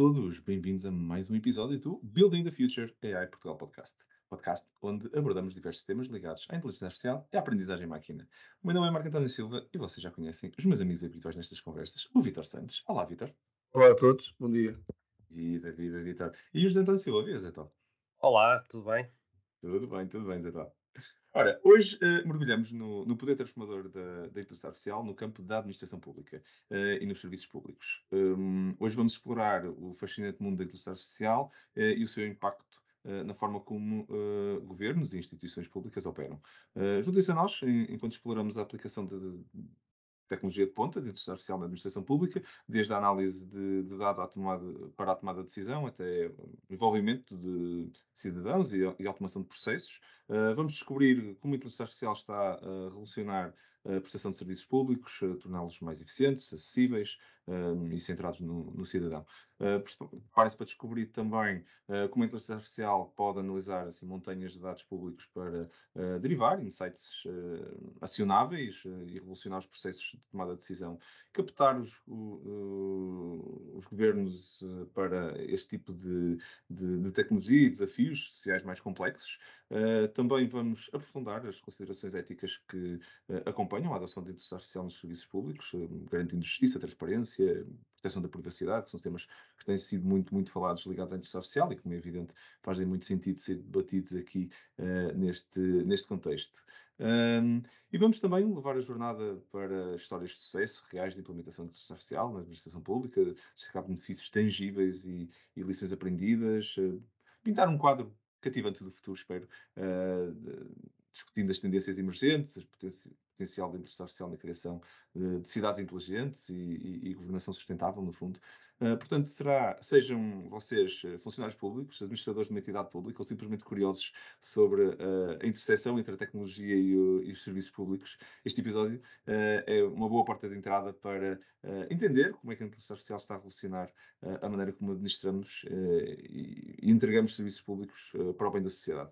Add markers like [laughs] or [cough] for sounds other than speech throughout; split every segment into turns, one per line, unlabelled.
todos, bem-vindos a mais um episódio do Building the Future AI Portugal Podcast. Podcast onde abordamos diversos temas ligados à inteligência artificial e à aprendizagem máquina. O meu nome é Marco António Silva e vocês já conhecem os meus amigos habituais nestas conversas, o Vitor Santos. Olá, Vitor.
Olá a todos, bom dia.
Viva, viva, Vitor. E o José António Silva, viva, Zé Tó?
Olá, tudo bem?
Tudo bem, tudo bem, Zé Tó. Ora, hoje uh, mergulhamos no, no, poder transformador da, da, artificial no campo da administração pública uh, e nos serviços públicos. Um, hoje vamos explorar o fascinante mundo da inteligência artificial uh, e o seu impacto na forma como governos e instituições públicas operam. Uh, Juntem-se a nós enquanto exploramos a aplicação de tecnologia de ponta de inteligência artificial na administração pública, desde a análise de, de dados tomada, para a tomada de decisão até envolvimento de cidadãos e, e automação de processos. Uh, vamos descobrir como a inteligência artificial está a revolucionar a prestação de serviços públicos, torná-los mais eficientes, acessíveis um, e centrados no, no cidadão. Uh, Parece para descobrir também uh, como a inteligência artificial pode analisar assim, montanhas de dados públicos para uh, derivar insights acionáveis e revolucionar os processos de tomada de decisão, captar os, os governos para este tipo de, de, de, tecnologia e desafios sociais mais complexos. também vamos aprofundar as considerações éticas que acompanham a adoção da inteligência artificial nos serviços públicos, garantindo justiça, transparência, proteção da privacidade, que são temas que têm sido muito, muito falados ligados à inteligência artificial e, como é evidente, fazem muito sentido ser debatidos aqui uh, neste, neste contexto. Um, e vamos também levar a jornada para histórias de sucesso reais de implementação de inteligência artificial na administração pública, destacar benefícios tangíveis e, e lições aprendidas, uh, pintar um quadro cativante do futuro, espero, uh, discutindo as tendências emergentes, as potencial da inteligência artificial na criação de cidades inteligentes e, e, e governação sustentável, no fundo. Uh, portanto, será, sejam vocês eh, funcionários públicos, administradores de uma entidade pública ou simplesmente curiosos sobre a interseção entre a tecnologia e, o, e os serviços públicos, este episódio é uma boa porta de entrada para entender como é que a inteligência artificial está a revolucionar a maneira como administramos e, entregamos serviços públicos para o bem da sociedade.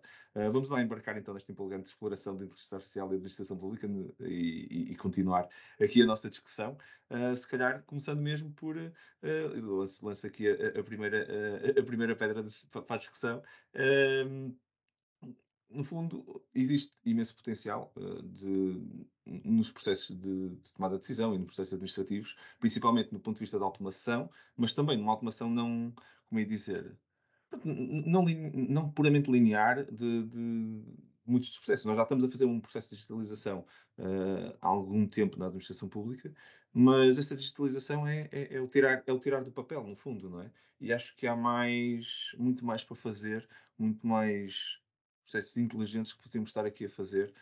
Vamos lá embarcar então nesta empolgante exploração da inteligência artificial e administração pública e, e continuar aqui a nossa discussão. Uh, se calhar começando mesmo por uh, lanço, lanço aqui a, a primeira, a, a, primeira pedra de, para a discussão. Uh, no fundo, existe imenso potencial uh, de, nos processos de, de, tomada de decisão e nos processos administrativos, principalmente no ponto de vista da automação, mas também numa automação não, como ia dizer, não, não puramente linear de, de muitos dos processos. Nós já estamos a fazer um processo de digitalização uh, há algum tempo na administração pública, mas essa digitalização é, é, é, o tirar, é o tirar do papel, no fundo, não é? E acho que há mais, muito mais para fazer, muito mais processos inteligentes que podemos estar aqui a fazer.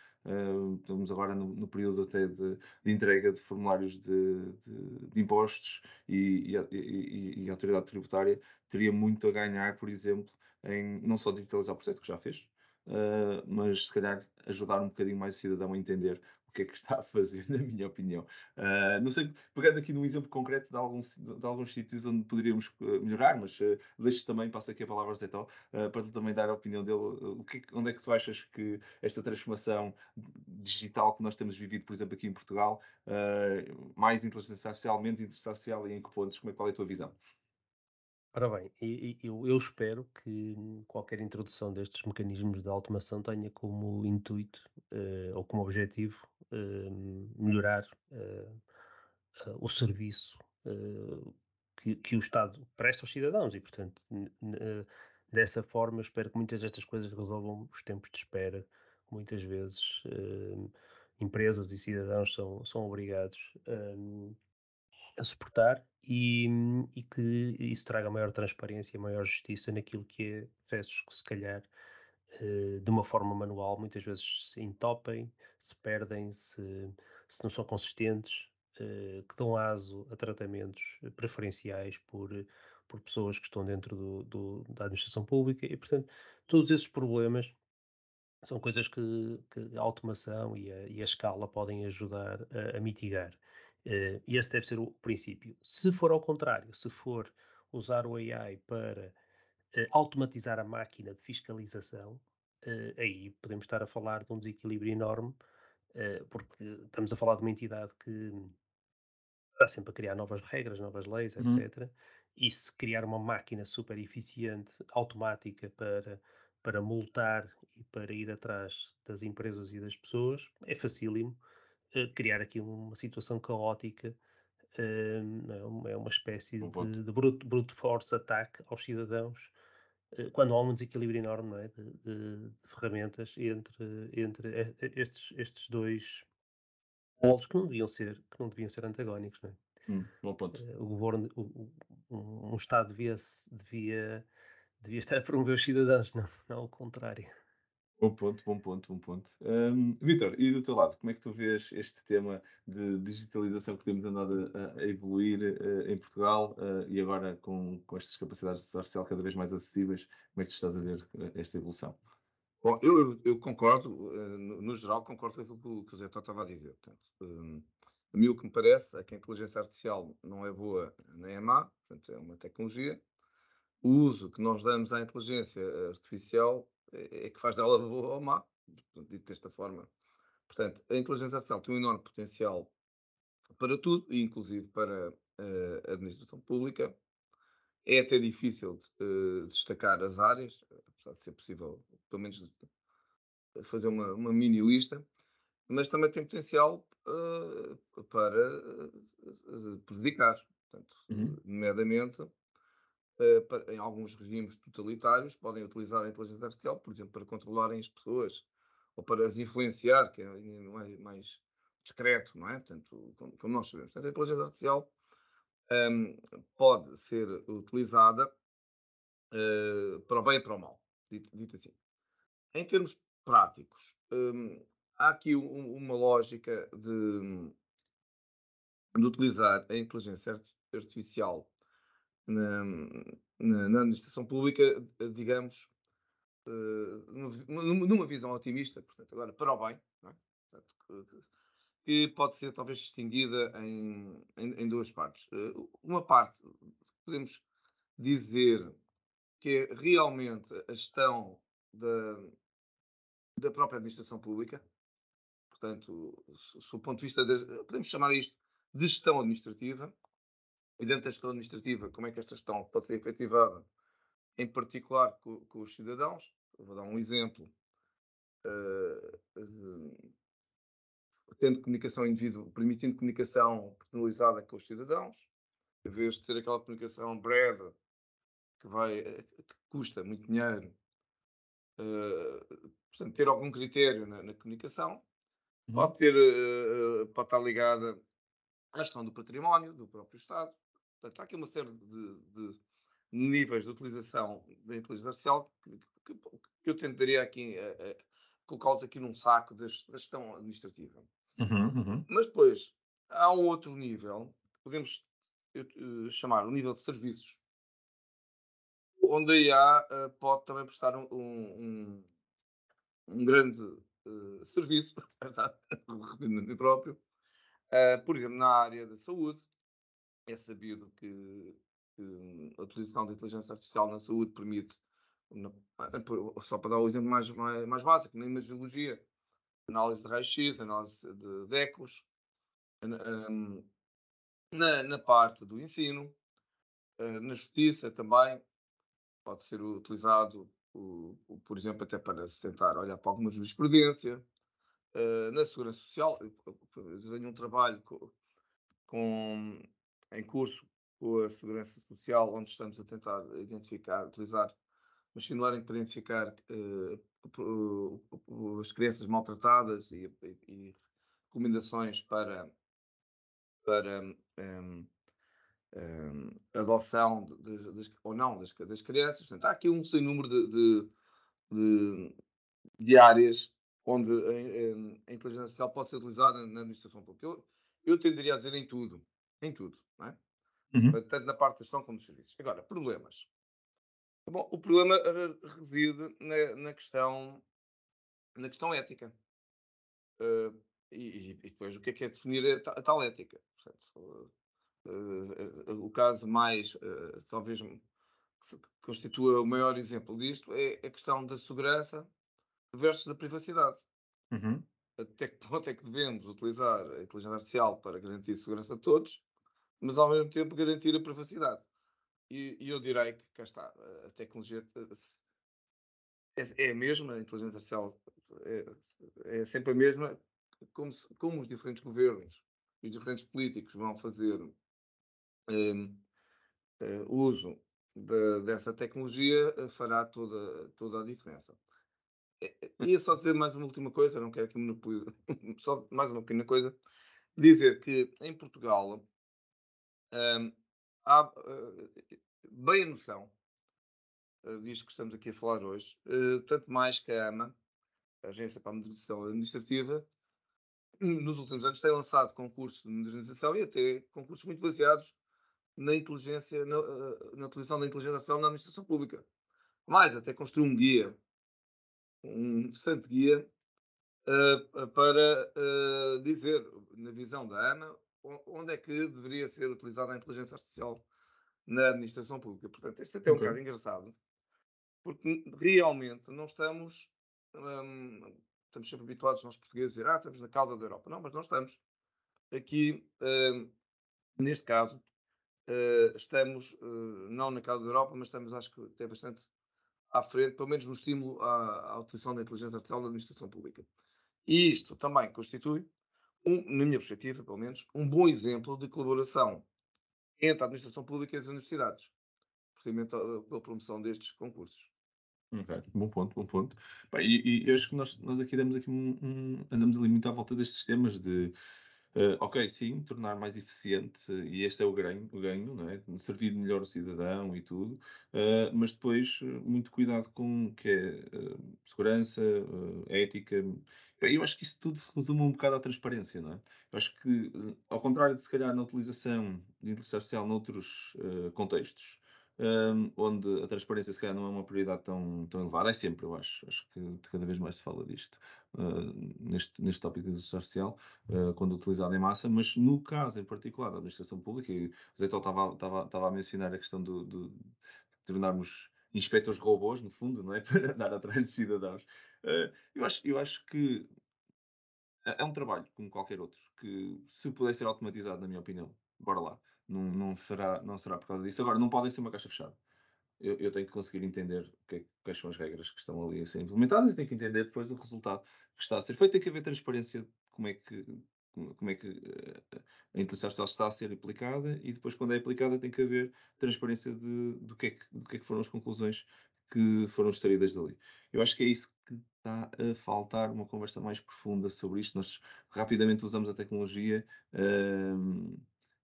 Estamos agora no, no período até de, de, entrega de formulários de, de, de impostos e, e, e, e, a autoridade tributária teria muito a ganhar, por exemplo, em não só digitalizar o processo que já fez, uh, mas se calhar ajudar um bocadinho mais o cidadão a entender o que é que está a fazer, [laughs] na minha opinião. Uh, não sei, pegando aqui num exemplo concreto de alguns, de alguns sítios onde poderíamos melhorar, mas uh, deixo também, passo aqui a palavra ao Zé Tal, uh, para também dar a opinião dele. O que, onde é que tu achas que esta transformação digital que nós temos vivido, por exemplo, aqui em Portugal, mais inteligência artificial, menos inteligência artificial e em que pontos? Como é, qual é a tua visão?
Ora bem, eu, eu espero que qualquer introdução destes mecanismos de automação tenha como intuito uh, ou como objetivo uh, melhorar uh, o serviço que, que, o Estado presta aos cidadãos e, portanto, dessa forma, espero que muitas destas coisas resolvam os tempos de espera. Muitas vezes, empresas e cidadãos são, são obrigados a suportar e, e, que isso traga maior transparência, maior justiça naquilo que é processos que se calhar eh, de uma forma manual muitas vezes se entopem, se perdem, se, se não são consistentes, eh, que dão aso a tratamentos preferenciais por, por pessoas que estão dentro do, do, da administração pública e, portanto, todos esses problemas são coisas que, que a automação e a, e a, escala podem ajudar a, a mitigar. Uh, e esse deve ser o princípio. Se for ao contrário, se for usar o AI para uh, automatizar a máquina de fiscalização, uh, aí podemos estar a falar de um desequilíbrio enorme, porque estamos a falar de uma entidade que está sempre a criar novas regras, novas leis, etc. Uhum. e se criar uma máquina super eficiente, automática, para, para multar e para ir atrás das empresas e das pessoas, é facílimo criar aqui uma situação caótica. Uh, é uma espécie de, de brute, brute force ataque aos cidadãos eh, quando há um desequilíbrio enorme é? de, de, de, ferramentas entre, entre estes, estes dois polos que não deviam ser, que não deviam ser antagónicos. É?
Hum, bom ponto.
O governo, o, o, um Estado devia, devia, devia estar a promover os cidadãos, não, não ao contrário.
Bom ponto, bom ponto, bom ponto. Um, Vitor, e do teu lado, como é que tu vês este tema de digitalização que temos andado a, a evoluir uh, em Portugal uh, e agora com, com estas capacidades de social cada vez mais acessíveis, como é que tu estás a ver uh, esta evolução?
Bom, eu, eu concordo, no, no, geral, concordo com aquilo que o Zé Tó estava a dizer. Portanto, um, a mim o que me parece é que a inteligência artificial não é boa nem é má, portanto, é uma tecnologia. O uso que nós damos à inteligência artificial é, é que faz dela boa ou má, dito desta forma. Portanto, a inteligência artificial tem um enorme potencial para tudo, inclusive para a administração pública. É até difícil de, uh, destacar as áreas, apesar de ser possível, pelo menos, fazer uma, uma mini lista, mas também tem potencial uh, para uh, prejudicar. Portanto, uhum. nomeadamente, uh, em alguns regimes totalitários, podem utilizar a inteligência artificial, por exemplo, para controlarem as pessoas ou para as influenciar, que é mais, mais discreto, não é? Portanto, como, como nós sabemos. Portanto, a inteligência artificial um, pode ser utilizada uh, para o bem e para o mal, dito, dito assim. Em termos práticos, um, há aqui um, uma lógica de, de, utilizar a inteligência artificial na, na, na administração pública, digamos, uh, numa, visão otimista, portanto, agora para o bem, é? portanto, que, que, pode ser talvez distinguida em, em, em duas partes. Uh, uma parte, podemos dizer que é realmente a gestão da, da própria administração pública, portanto, do ponto de vista, de, podemos chamar isto de gestão administrativa, e dentro da gestão administrativa, como é que esta gestão pode ser efetivada, em particular com, com os cidadãos. Eu vou dar um exemplo. Uh, tendo comunicação indivíduo, permitindo comunicação personalizada com os cidadãos, em vez de ser aquela comunicação breve que vai que custa muito dinheiro, uh, portanto, ter algum critério na, na comunicação, uhum. pode ter, uh, pode estar ligada à gestão do património do próprio Estado, Portanto, há aqui uma série de, de níveis de utilização da inteligência artificial que, que, que eu tentaria aqui a, a colocá-los aqui num saco da gestão administrativa.
Uhum, uhum.
Mas depois há um outro nível, podemos uh, chamar o nível de serviços, onde a IA uh, pode também prestar um, um, um grande uh, serviço, [laughs] [laughs] repetindo a mim próprio, por exemplo, na área da saúde, é sabido que, que, a utilização da inteligência artificial na saúde permite, na, só para dar o exemplo mais, mais, mais básico, na imagiologia, análise de raio-x, análise de, de ecos, na, na, parte do ensino, eh, na justiça também, pode ser utilizado, por exemplo, até para se tentar olhar para alguma jurisprudência, eh, na segurança social. Eu tenho um trabalho com em curso com a Segurança Social, onde estamos a tentar identificar, utilizar machine learning para identificar uh, as crianças maltratadas e, e, e, recomendações para, para um, um, adoção de, de, de, ou não das, das, crianças. Portanto, há aqui um sem número de, de, áreas onde a, a, inteligência artificial pode ser utilizada na administração pública. Eu, eu tenderia a dizer em tudo em tudo, não é? Uhum. Tanto na parte da gestão como dos serviços. Agora, problemas. Bom, o problema reside na, na questão na questão ética. Uh, e, e, depois, o que é que é definir a, a tal ética? Portanto, uh, uh, o caso mais, talvez, que constitua o maior exemplo disto é a questão da segurança versus da privacidade.
Uhum.
Até que [laughs] ponto é que devemos utilizar a inteligência artificial para garantir a segurança de todos mas ao mesmo tempo garantir a privacidade. e, e eu direi que cá está, a tecnologia é, é a mesma, a inteligência artificial é, é sempre a mesma, como, se, como, os diferentes governos e os diferentes políticos vão fazer um, uh, eh, uso de, dessa tecnologia, eh, fará toda, toda a diferença. E só dizer mais uma última coisa, não quero que monopolize, [laughs] só mais uma pequena coisa, dizer que em Portugal há uh, bem a noção uh, disto que estamos aqui a falar hoje, uh, tanto mais que a AMA, a Agência para a Modernização Administrativa, nos últimos anos tem lançado concursos de modernização e até concursos muito baseados na inteligência, na, na utilização da inteligência artificial na administração pública. Mais, até construiu um guia, um interessante guia, uh, para uh, dizer, na visão da AMA, onde é que deveria ser utilizada a inteligência artificial na administração pública. Portanto, isto é até é um okay. bocado engraçado, porque realmente não estamos. Um, estamos sempre habituados, nós portugueses, a dizer, ah, estamos na causa da Europa. Não, mas não estamos. Aqui, um, neste caso, uh, estamos não na causa da Europa, mas estamos, acho que, até bastante à frente, pelo menos no estímulo à, à utilização da inteligência artificial na administração pública. E isto também constitui, um, na minha perspectiva, pelo menos, um bom exemplo de colaboração entre a administração pública e as universidades, procedimento eh, pela promoção destes concursos.
Ok, bom ponto, bom ponto. e, e, eu acho que nós, nós aqui damos aqui um, um, andamos ali muito à volta destes temas de Uh, ok, sim, tornar mais eficiente, e este é o ganho, o ganho não é? servir melhor o cidadão e tudo, uh, mas depois muito cuidado com que é uh, segurança, ética. Eu acho que isso tudo se resume um bocado à transparência, não é? Eu acho que, ao contrário de se calhar na utilização de inteligência artificial noutros contextos, um, onde a transparência se calhar não é uma prioridade tão, tão elevada, é sempre, eu acho. Acho que cada vez mais se fala disto uh, neste, neste tópico de artificial, uh, quando utilizado em massa, mas no caso em particular da administração pública, e o Zé estava, estava, estava a mencionar a questão do, do, de tornarmos inspectores robôs, no fundo, não é? [laughs] Para andar atrás de cidadãos. Uh, eu, acho, eu acho que é, é um trabalho, como qualquer outro, que se pudesse ser automatizado, na minha opinião, bora lá. Não, não, será, não será por causa disso. Agora, não podem ser uma caixa fechada. Eu, eu tenho que conseguir entender que, quais são as regras que estão ali a ser implementadas e tenho que entender depois o resultado que está a ser feito. Tem que haver transparência de como é que, como é que eh, a inteligência artificial está a ser aplicada e depois, quando é aplicada, tem que haver transparência de, do, que é que, do que é que foram as conclusões que foram extraídas dali. Eu acho que é isso que está a faltar uma conversa mais profunda sobre isto. Nós rapidamente usamos a tecnologia. Hum,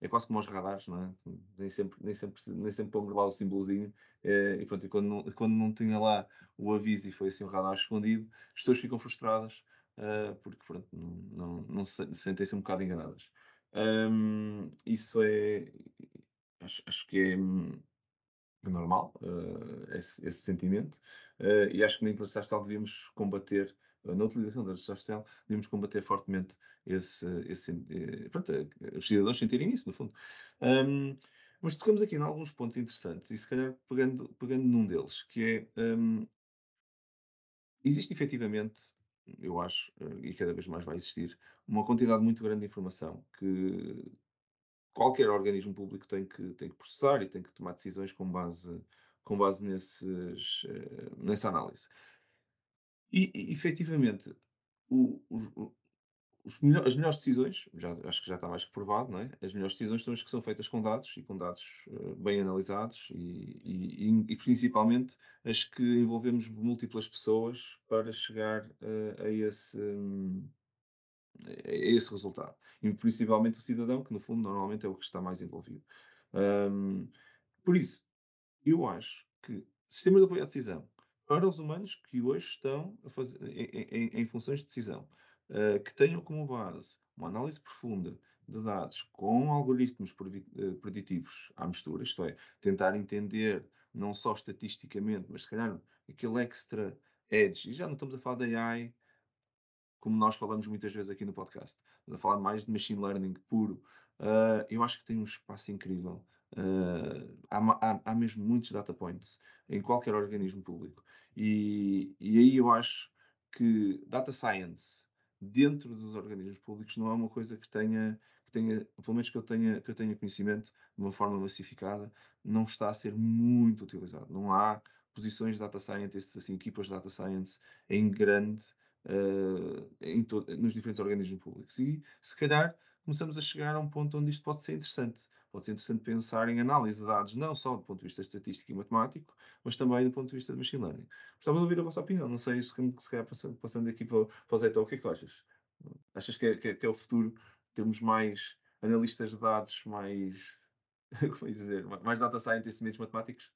é quase como aos radares, não é? Nem sempre, nem sempre, nem sempre pomos lá o símbolozinho. É, e pronto, e quando, não, quando não tinha lá o aviso e foi assim um radar escondido, as pessoas ficam frustradas uh, porque pronto, não, não, não se, sentem-se um bocado enganadas. Um, isso é. Acho, acho que é normal, uh, esse, esse, sentimento, uh, e acho que na inteligência artificial devíamos combater, uh, na utilização da inteligência artificial, devíamos combater fortemente esse, esse pronto, os cidadãos sentirem isso, no fundo. Um, mas tocamos aqui em alguns pontos interessantes, e se calhar pegando, pegando num deles, que é, um, existe efetivamente, eu acho, e cada vez mais vai existir, uma quantidade muito grande de informação que qualquer organismo público tem que, tem que processar e tem que tomar decisões com base, com base nesses, nessa análise. E, efetivamente, o, melhor, as melhores decisões, já, acho que já está mais que provado, não é? as melhores decisões são as que são feitas com dados e com dados uh, bem analisados e, e, e, principalmente as que envolvemos múltiplas pessoas para chegar uh, a esse. Um, esse resultado. E principalmente o cidadão, que no fundo normalmente é o que está mais envolvido. Um, por isso, eu acho que sistemas de apoio à decisão para os humanos que hoje estão fazer, em, em, em funções de decisão, uh, que tenham como base uma análise profunda de dados com algoritmos eh, preditivos à mistura, isto é, tentar entender não só estatisticamente, mas se calhar aquele extra edge, e já não estamos a falar da AI como nós falamos muitas vezes aqui no podcast. Estamos a falar mais de machine learning puro. Uh, eu acho que tem um espaço incrível. Uh, há, há, há, mesmo muitos data points em qualquer organismo público. E, e aí eu acho que data science dentro dos organismos públicos não é uma coisa que tenha, que tenha pelo menos que eu tenha, que eu tenha conhecimento, de uma forma massificada, não está a ser muito utilizado. Não há posições de data scientists, assim, equipas de data science em grande uh, em nos diferentes organismos públicos. E, se calhar, começamos a chegar a um ponto onde isto pode ser interessante. Pode ser interessante pensar em análise de dados, não só do ponto de vista estatístico e matemático, mas também do ponto de vista de machine learning. Gostava de ouvir a vossa opinião. Não sei se, se calhar passando, aqui para, para o Zé, o que é que tu achas? Achas que é, que é, que é o futuro? Temos mais analistas de dados, mais. [laughs] Como é dizer? Mais data scientists e menos matemáticos?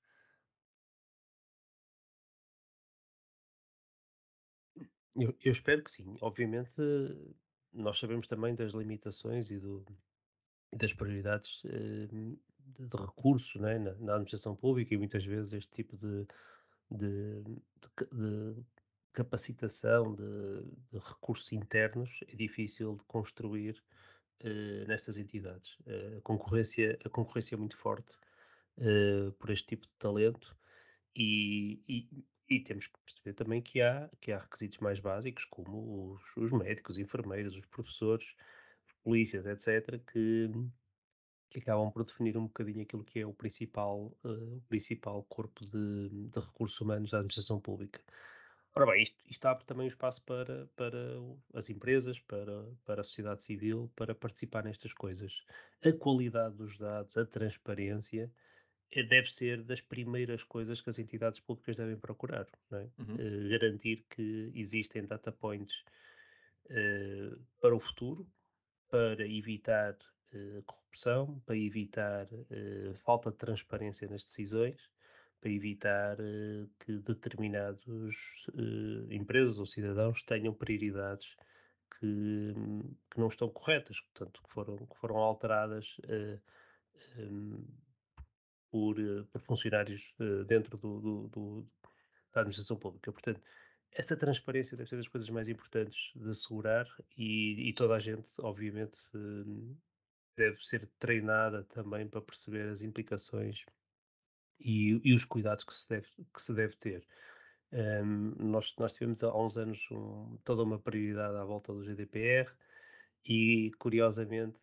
Eu, eu espero que sim. Obviamente, nós sabemos também das limitações e do, das prioridades eh, de, de, recursos né, na, na, administração pública e muitas vezes este tipo de, de, de capacitação de, recursos internos é difícil de construir eh, nestas entidades. Uh, a, concorrência, a concorrência é muito forte uh, por este tipo de talento e, e, e, temos que perceber também que há, que há requisitos mais básicos, como os, os médicos, os enfermeiros, os professores, polícias, etc., que, que acabam por definir um bocadinho aquilo que é o principal, uh, o principal corpo de, de, recursos humanos da administração pública. Ora bem, isto, isto abre também o espaço para, para as empresas, para, para a sociedade civil, para participar nestas coisas. A qualidade dos dados, a transparência, eh, deve ser das primeiras coisas que as entidades públicas devem procurar. É? Uhum. Uh, garantir que existem data points uh, para o futuro, para evitar uh, corrupção, para evitar falta de transparência nas decisões, para evitar que determinadas empresas ou cidadãos tenham prioridades que, que, não estão corretas, portanto, que foram, que foram alteradas um, por, por funcionários uh, dentro do, do, do, da administração pública. Portanto, essa transparência deve ser das coisas mais importantes de assegurar e, e toda a gente, obviamente, uh, deve ser treinada também para perceber as implicações e, e os cuidados que se deve, que se deve ter. Um, nós, nós tivemos há uns anos um, toda uma prioridade à volta do GDPR e, curiosamente,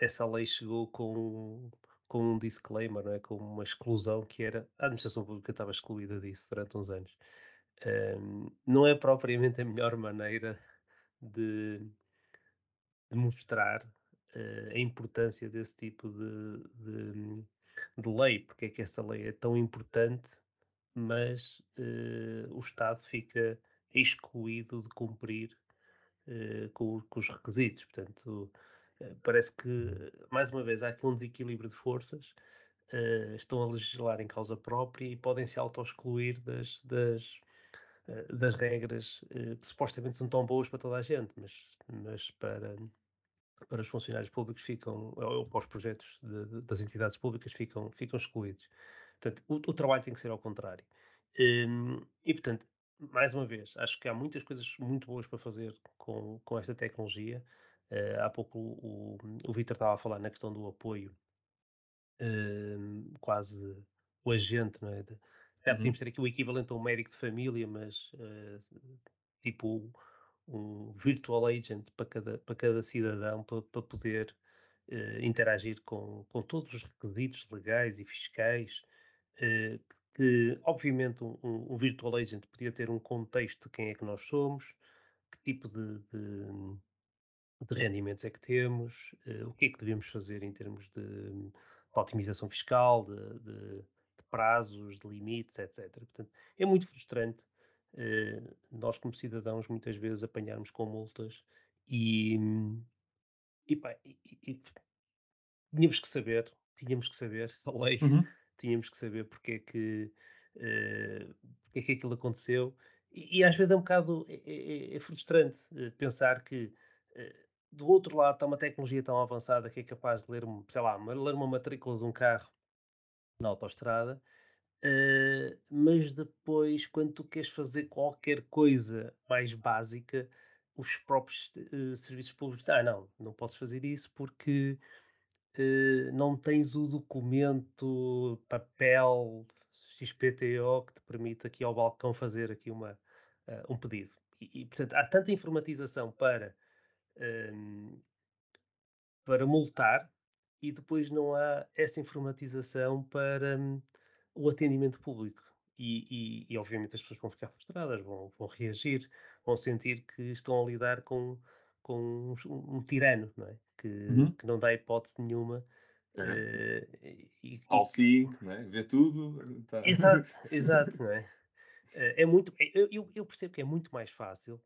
essa lei chegou com, com um disclaimer, não é? com uma exclusão que era a administração pública estava excluída disso durante uns anos. Um, não é propriamente a melhor maneira de, de mostrar uh, a importância desse tipo de, de, de, lei, porque é que essa lei é tão importante, mas uh, o Estado fica excluído de cumprir uh, com, com, os requisitos. Portanto, parece que, mais uma vez, há aqui um desequilíbrio de forças, uh, estão a legislar em causa própria e podem se auto-excluir das, das, uh, das regras uh, que supostamente são tão boas para toda a gente, mas, mas para, para os funcionários públicos ficam, ou para os projetos de, de, das entidades públicas ficam, ficam excluídos. Portanto, o, o trabalho tem que ser ao contrário. Um, e, portanto, mais uma vez, acho que há muitas coisas muito boas para fazer com, com esta tecnologia. Uh, há pouco o, o Vitor estava a falar na questão do apoio, uh, quase o agente, não é? De, já uhum. podíamos ter aqui o equivalente a um médico de família, mas uh, tipo um virtual agent para cada, para cada cidadão, para, para poder uh, interagir com, com todos os requisitos legais e fiscais, que obviamente um, um, virtual agent podia ter um contexto de quem é que nós somos, que tipo de, de de rendimentos é que temos, uh, o que é que devemos fazer em termos de, de otimização fiscal, de, de, de, prazos, de limites, etc. Portanto, é muito frustrante uh, nós, como cidadãos, muitas vezes apanharmos com multas e, e, pá, e, e tínhamos que saber, tínhamos que saber [laughs] a lei, uhum. tínhamos que saber porque é que, uh, porque é que aquilo aconteceu. E, e, às vezes é um bocado é, é, é frustrante pensar que do outro lado está uma tecnologia tão avançada que é capaz de ler, sei lá, ler uma matrícula de um carro na autoestrada, uh, mas depois, quando tu queres fazer qualquer coisa mais básica, os próprios uh, serviços públicos ah, não, não podes fazer isso porque uh, não tens o documento, papel, XPTO que te permite aqui ao balcão fazer aqui uma, um pedido. e, e, portanto, há tanta informatização para, um, para multar e depois não há essa informatização para um, o atendimento público. E, e, e, obviamente as pessoas vão ficar frustradas, vão, vão reagir, vão sentir que estão a lidar com, com um, um tirano, não é? Que, uhum. que não dá hipótese nenhuma.
É. Uh, e, All seeing, né? vê tudo.
Tá. Exato, [laughs] exato, é? Uh, é muito, eu, eu, percebo que é muito mais fácil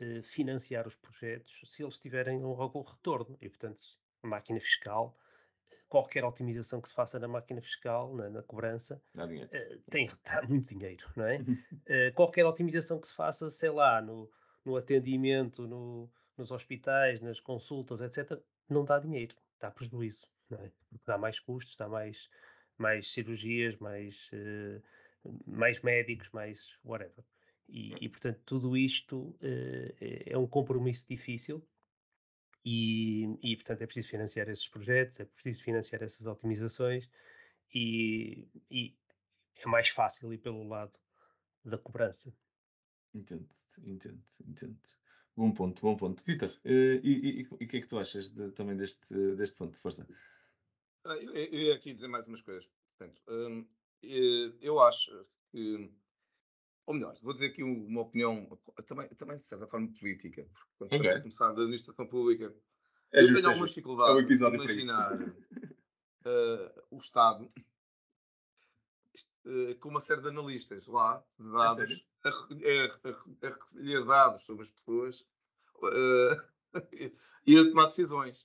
uh, financiar os projetos se eles tiverem algum retorno. E, portanto, a máquina fiscal qualquer otimização que se faça na máquina fiscal, na, na cobrança, uh, tem [laughs] dá muito dinheiro, não é? uh, [laughs] qualquer otimização que se faça, sei lá, no, no atendimento, no, nos hospitais, nas consultas, etc., não dá dinheiro, dá prejuízo, não é? Porque dá mais custos, dá mais, mais cirurgias, mais, mais médicos, mais whatever. E, e portanto, tudo isto é, é um compromisso difícil e, e, portanto, é preciso financiar esses projetos, é preciso financiar essas otimizações e, e é mais fácil ir pelo lado da cobrança.
Entendo, entendo, entendo. Bom ponto, bom ponto. Vitor, eh, e, e, o que é que tu achas de, também deste, deste ponto? Força.
Ah, eu, eu ia aqui dizer mais umas coisas. Portanto, hum, eh, eu acho que ou melhor, vou dizer aqui uma opinião também, também de certa forma política, porque quando okay. estamos a começar da administração pública, é eu justo, tenho é alguma dificuldade é um de imaginar uh, [laughs] o Estado uh, com uma série de analistas lá, de dados, é a, a, a, a, recolher dados sobre as pessoas uh, [laughs] e a tomar decisões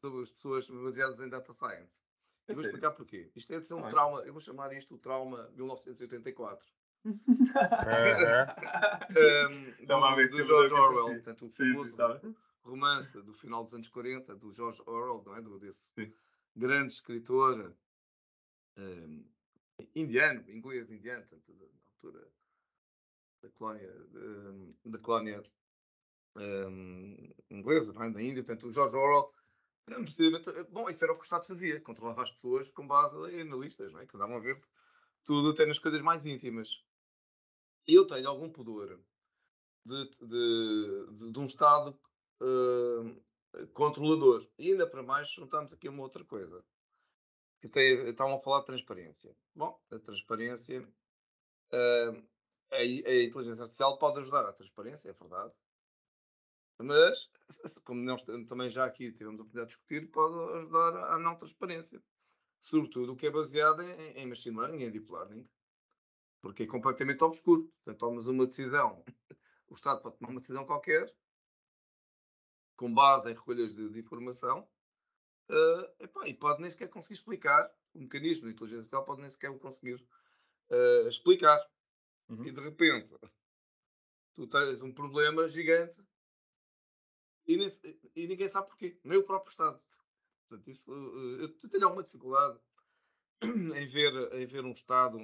sobre as pessoas baseadas em data science. É vou explicar porquê. Isto é de ser um trauma, eu vou chamar isto o trauma 1984 um, [laughs] do, do George Orwell, portanto, o famoso romance do final dos anos 40 do George Orwell, não é? Do, desse sim. grande escritor um, indiano, inglês indiano, portanto, na altura da colónia, um, da colónia inglesa, não é? da Índia, portanto, o George Orwell Bom, isso era o que o Estado fazia, controlava as pessoas com base em analistas, não é? que davam a ver tudo até nas coisas mais íntimas eu tenho algum pudor de, de, de, de um Estado uh, controlador. E ainda para mais, juntamos aqui uma outra coisa. Que tem, estavam a falar de transparência. Bom, a transparência. Uh, a, a, inteligência artificial pode ajudar à transparência, é verdade. Mas, como nós também já aqui tivemos a oportunidade de discutir, pode ajudar à não transparência. Sobretudo o que é baseado em, em machine learning, em deep learning porque é completamente obscuro. Portanto, tomas uma decisão, o Estado pode tomar uma decisão qualquer, com base em recolhas de, de informação, uh, epá, e pode nem sequer conseguir explicar, o mecanismo de inteligência artificial pode nem sequer conseguir uh, explicar. Uhum. E de repente, tu tens um problema gigante e, nem, e ninguém sabe porquê, nem o próprio Estado. Portanto, isso, uh, eu tenho alguma dificuldade em ver, em ver um Estado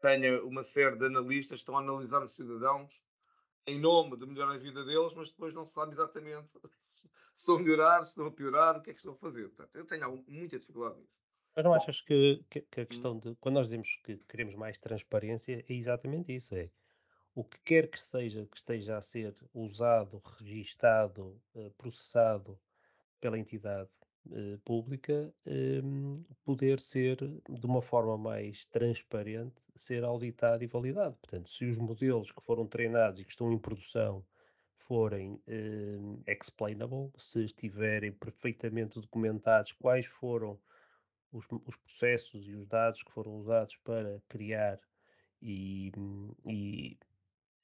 tenha uma série de analistas que estão a analisar os cidadãos em nome de melhorar a vida deles, mas depois não se sabe exatamente [laughs] se estão a melhorar, se estão a piorar, o que é que estão a fazer. Portanto, eu tenho muita dificuldade nisso.
Mas não Bom, achas que, que, que, a questão hum. de. Quando nós dizemos que queremos mais transparência, é exatamente isso. É o que quer que seja que esteja a ser usado, registado, eh, processado pela entidade eh, pública eh, poder ser, de uma forma mais transparente, ser auditado e validado. Portanto, se os modelos que foram treinados e que estão em produção forem eh, explainable, se estiverem perfeitamente documentados quais foram os, os, processos e os dados que foram usados para criar e, e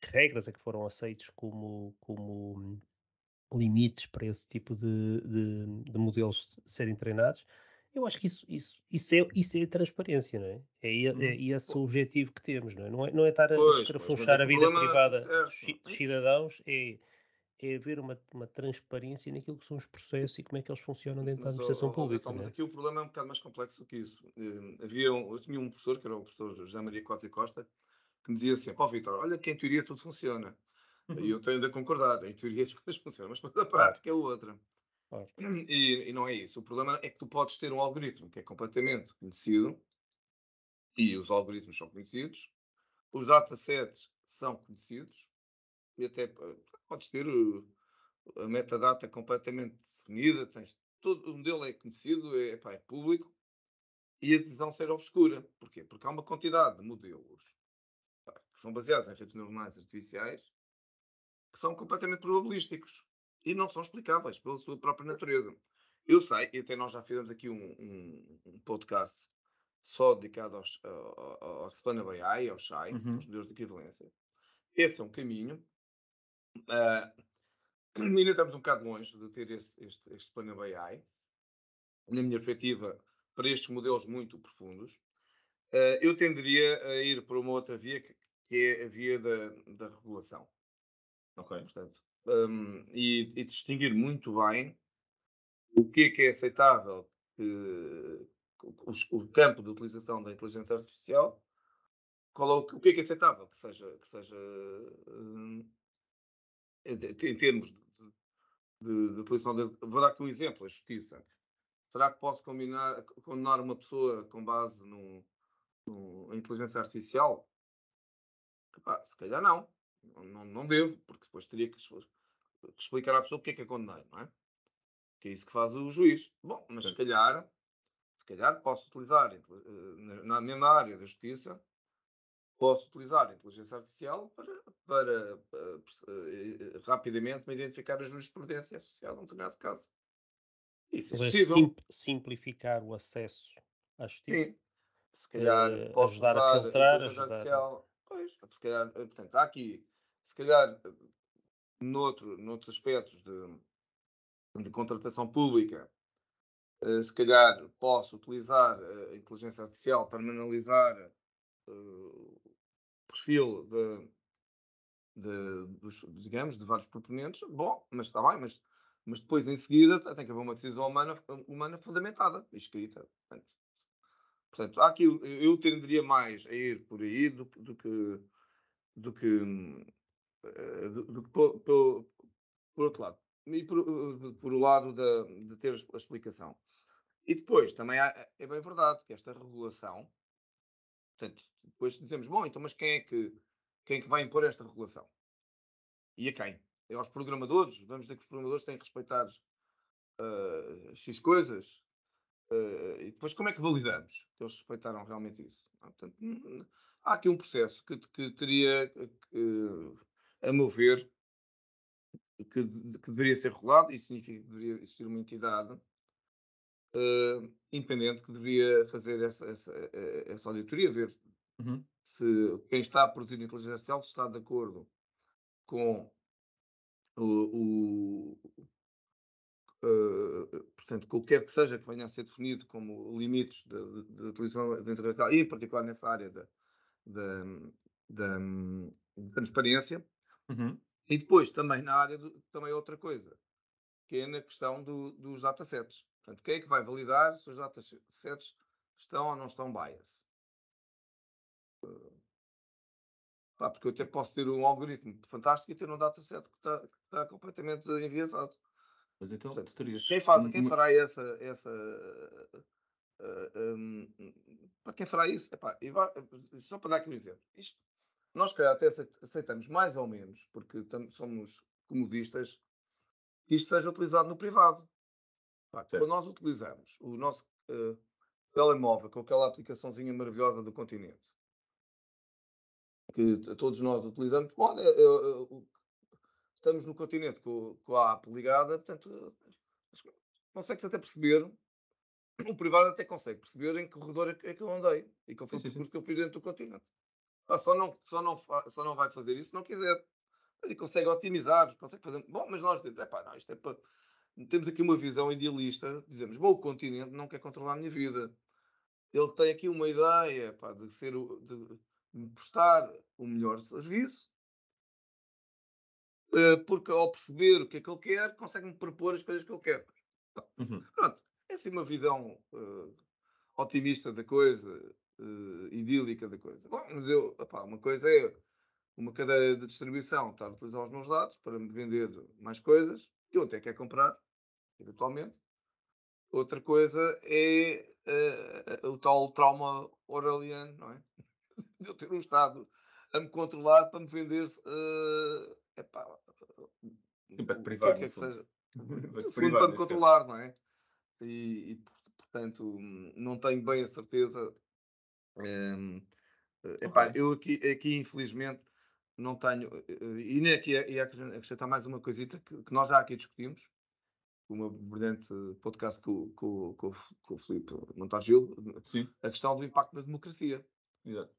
regras é que foram aceitos como, como limites para esse tipo de, de, de, modelos serem treinados. Eu acho que isso, isso, isso, é, isso é transparência, não é? É, é, é esse o objetivo que temos, não é? Não é, não é estar a escarafunchar é a vida privada dos cidadãos, é, é haver uma, uma transparência naquilo que são os processos e como é que eles funcionam dentro mas, da administração ó, pública.
Ó, mas é? aqui o problema é um bocado mais complexo do que isso. Uh, havia um, eu tinha um professor, que era o professor José Maria Costa e Costa, que me dizia assim: Pá, Vitor, olha que em teoria tudo funciona. E eu tenho de concordar, em teoria as [laughs] coisas funcionam, mas a prática é outra. Claro. [clears throat] E, e, não é isso. O problema é que tu podes ter um algoritmo que é completamente conhecido, e os algoritmos são conhecidos, os datasets são conhecidos e até podes ter a metadata completamente definida, tens todo, o modelo é conhecido, é, é público e a decisão ser obscura. Porquê? Porque há uma quantidade de modelos que são baseados em redes neuronais artificiais que são completamente probabilísticos e não são explicáveis pela sua própria natureza. Eu sei, e até nós já fizemos aqui um, um, um podcast só dedicado aos, ao, ao Explainable AI, ao SHAI, uhum. aos modelos de equivalência. Esse é um caminho. Uh, [clears throat] ainda estamos um bocado longe de ter este, este, este Explainable AI. Na minha perspectiva, para estes modelos muito profundos, uh, eu tenderia a ir por uma outra via, que, que é a via da, da regulação.
Ok.
Portanto, um, e, e, distinguir muito bem o que é que é aceitável que, o, campo de utilização da inteligência artificial, qual é o, o que é que é aceitável que seja, que seja um, em termos de, de, de utilização. De, vou dar aqui um exemplo: a justiça. Será que posso combinar, condenar uma pessoa com base num, em inteligência artificial? Epá, se calhar não. Não. Não devo, porque depois teria que, explicar à pessoa o que é que a condenei, não é? Que é isso que faz o juiz. Bom, mas Sim. se calhar, se calhar posso utilizar, eh, na mesma área da justiça, posso utilizar a inteligência artificial para, para, para, para rapidamente me identificar a jurisprudência associada a um determinado caso.
Isso é possível. Sim, simplificar o acesso à justiça. Sim.
Se calhar uh, posso ajudar a filtrar, a inteligência ajudar... artificial. Pois, se calhar, eh, portanto, há aqui, se calhar, noutro, noutros aspectos de, de contratação pública, uh, se calhar posso utilizar a inteligência artificial para analisar uh, perfil de, de, dos, digamos, de vários proponentes, bom, mas está bem, mas, mas depois em seguida tem que haver uma decisão humana, humana fundamentada, escrita. Portanto, portanto eu tenderia mais a ir por aí do, do que do que, eh, do, do que por, por, outro lado. E por, por o lado de, ter a explicação. E depois, também há, é bem verdade que esta regulação Portanto, depois dizemos, bom, então, mas quem é que, quem é que vai impor esta regulação? E a quem? É aos programadores? Vamos dizer que os programadores têm que respeitar uh, X coisas? Uh, e depois como é que validamos que eles respeitaram realmente isso? Portanto, há aqui um processo que, que teria, que, a meu ver, que, que, deveria ser regulado, e significa que deveria existir uma entidade uh, independente que deveria fazer essa, essa, eh, essa auditoria, ver uhum. se quem está a produzir inteligência artificial está de acordo com o, o uh, portanto, com o que quer que seja que venha a ser definido como limites de utilização da inteligência artificial, e em particular nessa área da, da, da, da transparência. Uhum. E depois também na área do, também outra coisa, que é na questão do, dos datasets. Portanto, quem é que vai validar se os datasets estão ou não estão bias? Pá, porque eu até posso ter um algoritmo fantástico e ter um dataset que está, que está completamente enviesado.
Mas então, Portanto, terias...
quem, faz, quem fará essa. essa uh, uh, um, para quem fará isso? Epá, vai, só para dar aqui um exemplo. Isto, nós, calhar, até aceitamos mais ou menos, porque somos comodistas, que isto seja utilizado no privado. quando nós utilizamos. O nosso uh, telemóvel com aquela aplicaçãozinha maravilhosa do continente, que todos nós utilizamos, olha, eu, eu, estamos no continente com, com, a app ligada, portanto, consegue-se até perceber, o privado até consegue perceber em que corredor é que eu andei e qual foi o percurso que eu fiz dentro do continente. Só, não, só, não, só não vai fazer isso se não quiser. Ele consegue otimizar, consegue fazer. Bom, mas nós dizemos, pá, não, isto é para. Temos aqui uma visão idealista, dizemos, bom, o continente não quer controlar a minha vida. Ele tem aqui uma ideia pá, de, ser, de, prestar o melhor serviço, eh, porque ao perceber o que é que ele quer, consegue-me propor as coisas que ele quer. Uhum. Pronto, é assim uma visão uh, otimista da coisa, uh, idílica da coisa. Bom, mas eu, opá, uma coisa é uma cadeia de distribuição estar a utilizar os meus dados para me vender mais coisas, que eu até quero comprar, eventualmente. Outra coisa é uh, o tal trauma oraliano, não é? [laughs] De eu ter um Estado a me controlar para me vender-se. Uh, epá,
para te privar,
o que é que seja. [laughs]
Para te
fundo
privar,
para me controlar, não é? E, e, portanto, não tenho bem a certeza. Um, epá,
Ok.
Eu aqui, aqui, infelizmente, não tenho. E nem aqui ia acrescentar mais uma coisita que, que nós já aqui discutimos, o meu brilhante podcast com, com, com, com o Filipe Montagil,
Sim.
a questão do impacto da democracia.
Exato.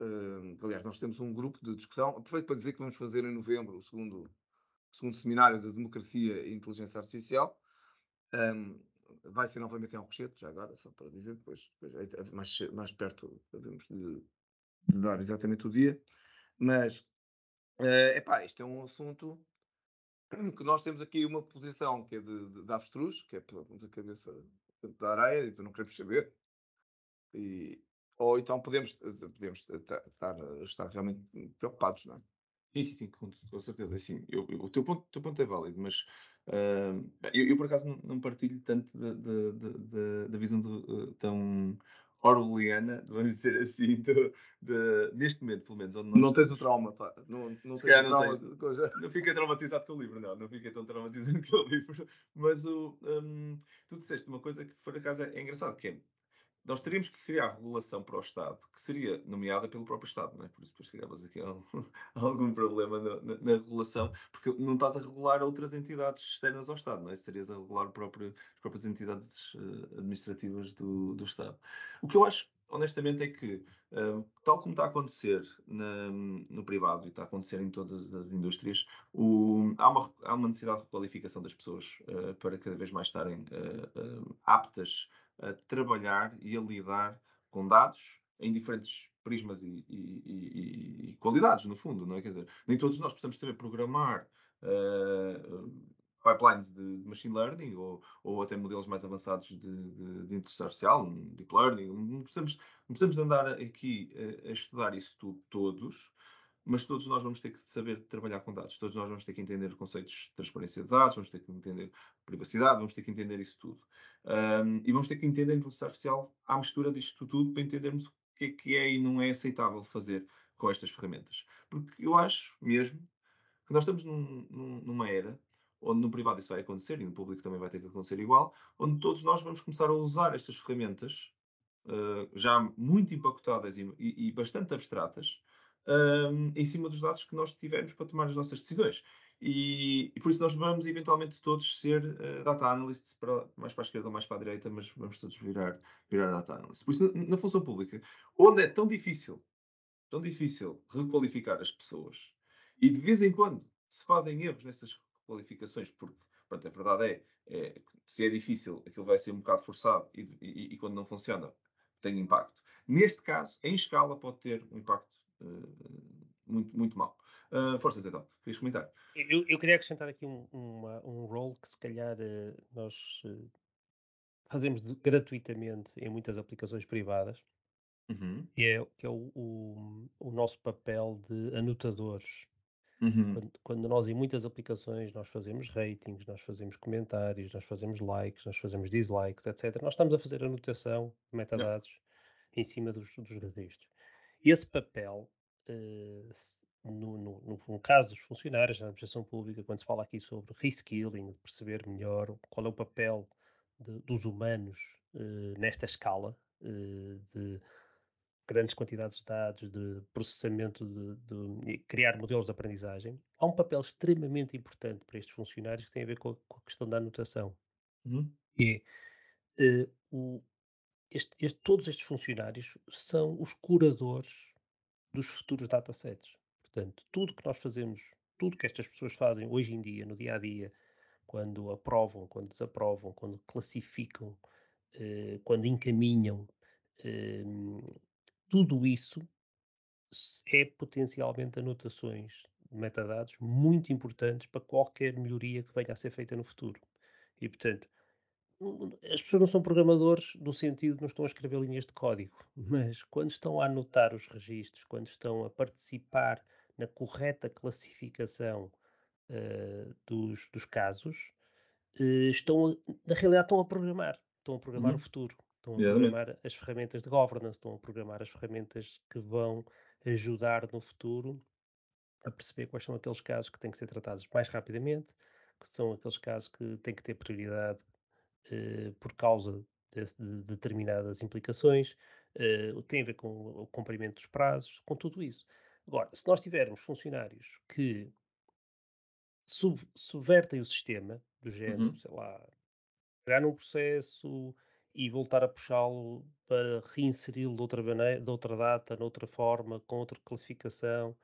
Uh, aliás, nós temos um grupo de discussão. Aproveito para dizer que vamos fazer em novembro o segundo, o segundo seminário da democracia e inteligência artificial. Um, vai ser novamente em Alcochete, já agora, só para dizer, depois, depois é, é mais, mais perto devemos de, de, dar exatamente o dia. Mas, uh, epá, isto é um assunto que nós temos aqui uma posição que é de, de, de avestruz, que é pôrmos a cabeça da areia e não queremos saber. E, ou então podemos, podemos estar, estar realmente preocupados, não é?
Sim, sim, sim, com, com certeza. Assim, eu, eu, o teu ponto, teu ponto é válido, mas uh, eu, eu, por acaso não, não partilho tanto da, da, da, da visão de, uh, tão orwelliana, vamos dizer assim, [laughs] de, de, neste momento, pelo menos. Onde nós
não tens o trauma, pá. Não, não tens o
não
trauma. de coisa.
Não fiquei traumatizado com o livro, não. Não fiquei tão traumatizado [laughs] com o livro. Mas o, um, tu disseste uma coisa que, por acaso, é, é engraçado, que é nós teríamos que criar regulação para o Estado, que seria nomeada pelo próprio Estado, não é? Por isso depois criavas aqui algum, [laughs] algum problema na, na, na, regulação, porque não estás a regular outras entidades externas ao Estado, não é? Estarias a regular próprio, as próprias entidades uh, administrativas do, do Estado. O que eu acho, honestamente, é que, uh, tal como está a acontecer na, no privado e está a acontecer em todas as indústrias, o, há, uma, há uma necessidade de requalificação das pessoas uh, para cada vez mais estarem aptas a trabalhar e a lidar com dados em diferentes prismas e, e, e, e, qualidades, no fundo, não é? Quer dizer, nem todos nós precisamos saber programar uh, pipelines de, machine learning ou, ou até modelos mais avançados de, de, de inteligência artificial, deep learning. Não precisamos, não precisamos de andar aqui a, a estudar isso tudo todos, mas todos nós vamos ter que saber trabalhar com dados. Todos nós vamos ter que entender conceitos de transparência de dados, vamos ter que entender privacidade, vamos ter que entender isso tudo. Um, e vamos ter que entender a inteligência artificial à mistura disto tudo para entendermos o que é que é e não é aceitável fazer com estas ferramentas. Porque eu acho mesmo que nós estamos num, num, numa era onde no privado isso vai acontecer e no público também vai ter que acontecer igual, onde todos nós vamos começar a usar estas ferramentas uh, já muito empacotadas e, e, e bastante abstratas um, em cima dos dados que nós tivermos para tomar as nossas decisões. E, e por isso nós vamos eventualmente todos ser uh, data analysts, para, mais para a esquerda ou mais para a direita, mas vamos todos virar, virar data analysts. Por isso, na, na função pública, onde é tão difícil, tão difícil requalificar as pessoas, e de vez em quando se fazem erros nessas requalificações, porque pronto, a verdade é, é se é difícil, aquilo vai ser um bocado forçado e, e, e quando não funciona tem impacto. Neste caso, em escala, pode ter um impacto muito, muito mal. Uh, forças então, querias comentar?
Eu, eu queria acrescentar aqui um, uma, um role que se calhar uh, nós uh, fazemos de, gratuitamente em muitas aplicações privadas,
uhum.
que é, que é o, o, o, nosso papel de anotadores.
Uhum.
Quando, quando, nós em muitas aplicações nós fazemos ratings, nós fazemos comentários, nós fazemos likes, nós fazemos dislikes, etc. Nós estamos a fazer anotação, metadados, yeah. em cima dos, dos registros. Esse papel uh, no, no, no, caso dos funcionários da administração pública, quando se fala aqui sobre reskilling, perceber melhor qual é o papel de, dos humanos uh, nesta escala uh, de grandes quantidades de dados, de processamento, de, de, criar modelos de aprendizagem, há um papel extremamente importante para estes funcionários que tem a ver com a, com a questão da anotação.
Uhum.
E uh, o, este, este, todos estes funcionários são os curadores dos futuros datasets. Portanto, tudo que nós fazemos, tudo que estas pessoas fazem hoje em dia, no dia a dia, quando aprovam, quando desaprovam, quando classificam, eh, quando encaminham, eh, tudo isso é potencialmente anotações de metadados muito importantes para qualquer melhoria que venha a ser feita no futuro. E, portanto, as pessoas não são programadores no sentido de não estão a escrever linhas de código, mas quando estão a anotar os registros, quando estão a participar na correta classificação uh, dos, dos, casos, uh, estão, na realidade estão a programar, estão a programar
uhum.
o futuro, estão a programar as ferramentas de governance, estão a programar as ferramentas que vão ajudar no futuro a perceber quais são aqueles casos que têm que ser tratados mais rapidamente, que são aqueles casos que têm que ter prioridade por causa de, de determinadas implicações, eh, tem a ver com o cumprimento dos prazos, com tudo isso. Agora, se nós tivermos funcionários que sub, subvertem o sistema, do género,
Uhum.
sei lá, pegar num processo e voltar a puxá-lo para reinseri-lo de outra maneira, de outra data, noutra forma, com outra classificação,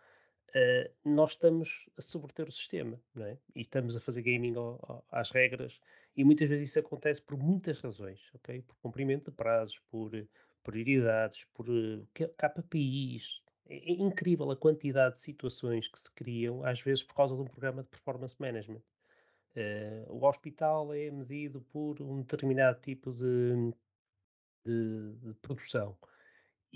uh, nós estamos a subverter o sistema, não é? E estamos a fazer gaming ao, ao, às regras, e muitas vezes isso acontece por muitas razões, ok? Por cumprimento de prazos, por prioridades, por uh, KPIs. É, é incrível a quantidade de situações que se criam, às vezes por causa de um programa de performance management. Uh, o hospital é medido por um determinado tipo de, de, de, produção.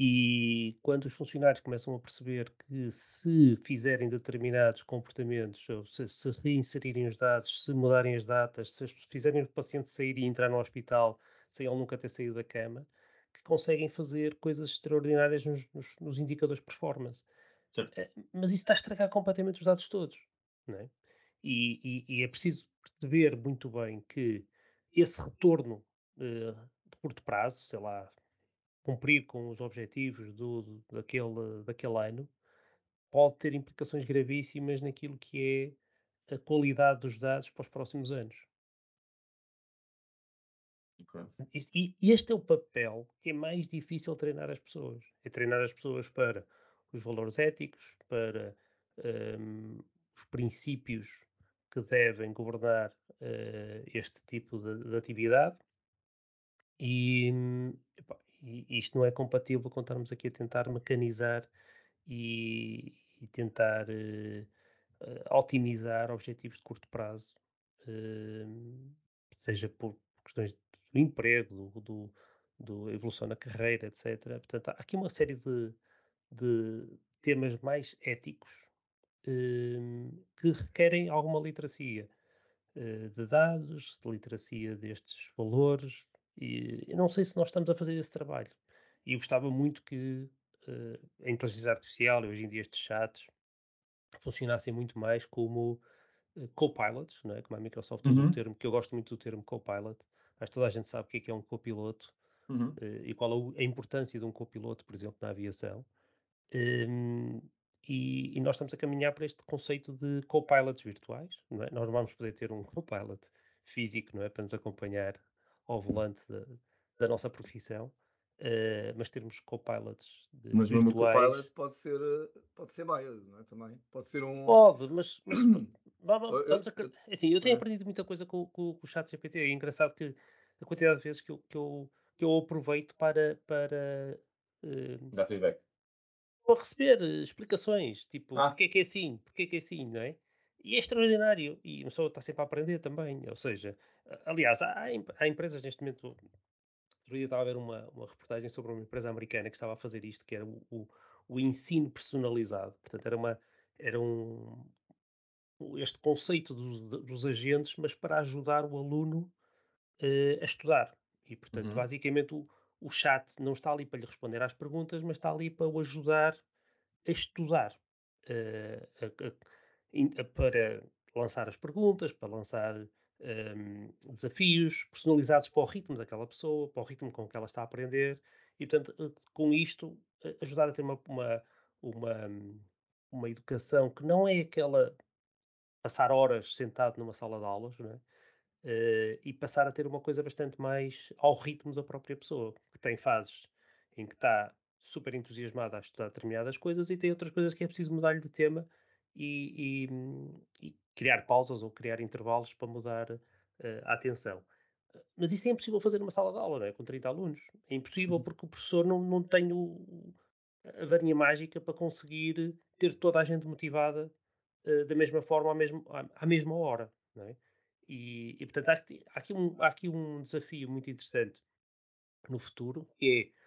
E quando os funcionários começam a perceber que se fizerem determinados comportamentos, ou se, se reinserirem os dados, se mudarem as datas, se fizerem o paciente sair e entrar no hospital sem ele nunca ter saído da cama, que conseguem fazer coisas extraordinárias nos, nos, nos indicadores de performance. Eh, mas isso está a estragar completamente os dados todos. Não é? E, e, e, é preciso perceber muito bem que esse retorno uh, de curto prazo, sei lá, cumprir com os objetivos do, do, daquele, daquele ano, pode ter implicações gravíssimas naquilo que é a qualidade dos dados para os próximos anos.
Okay.
E, e este é o papel que é mais difícil treinar as pessoas. É treinar as pessoas para os valores éticos, para um, os princípios que devem governar uh, este tipo de, de atividade. E, epá, e, isto não é compatível com estarmos aqui a tentar mecanizar e, e tentar uh, uh, otimizar objetivos de curto prazo, uh, seja por questões do emprego, do, do, do, evolução na carreira, etc. Portanto, há aqui uma série de, de temas mais éticos que requerem alguma literacia de dados, de literacia destes valores, e eu não sei se nós estamos a fazer esse trabalho. E eu gostava muito que uh, a inteligência artificial e hoje em dia estes chats funcionassem muito mais como uh, co-pilots, não é? como a Microsoft usa
uhum.
o termo, que eu gosto muito do termo co-pilot, mas toda a gente sabe o que é, que é um copiloto
uhum.
uh, e qual a, a, importância de um copiloto, por exemplo, na aviação. Um, e, e, nós estamos a caminhar para este conceito de co-pilots virtuais, não é? Nós vamos poder ter um [laughs] co-pilot físico, não é? Para nos acompanhar ao volante da, da nossa profissão, uh, mas termos co-pilots
Mas
virtuais...
mesmo co-pilot pode ser, pode ser biased, não é? Também. Pode ser um...
Pode, mas... mas [clears throat] vamos, vamos a, assim, eu tenho é. aprendido muita coisa com, com, com o chat GPT. É engraçado que a quantidade de vezes que eu, que eu, que eu aproveito para... para
uh, Dar feedback
para receber explicações, tipo,
ah.
porque é que é assim, porque é que é assim, não é? E é extraordinário, e a pessoa está sempre a aprender também, ou seja, aliás, há, há empresas neste momento, outro dia estava a ver uma, uma reportagem sobre uma empresa americana que estava a fazer isto, que era o, o, o ensino personalizado, portanto era uma, era um, este conceito dos, dos agentes, mas para ajudar o aluno uh, a estudar, e portanto
uhum.
basicamente o, o chat não está ali para lhe responder às perguntas, mas está ali para o ajudar a estudar, uh, a, a, para lançar as perguntas, para lançar um, desafios personalizados para o ritmo daquela pessoa, para o ritmo com que ela está a aprender, e portanto, com isto, ajudar a ter uma, uma, uma, uma educação que não é aquela passar horas sentado numa sala de aulas, não é? Uh, e passar a ter uma coisa bastante mais ao ritmo da própria pessoa, que tem fases em que está super entusiasmada a estudar determinadas coisas e tem outras coisas que é preciso mudar-lhe de tema e, e, e, criar pausas ou criar intervalos para mudar uh, a atenção. Mas isso é impossível fazer numa sala de aula, não é? com 30 alunos. É impossível porque o professor não, não tem o, a varinha mágica para conseguir ter toda a gente motivada uh, da mesma forma à, mesmo, à, à mesma hora. Não é? E, e, portanto, há, há, aqui um, há aqui um desafio muito interessante no futuro, que é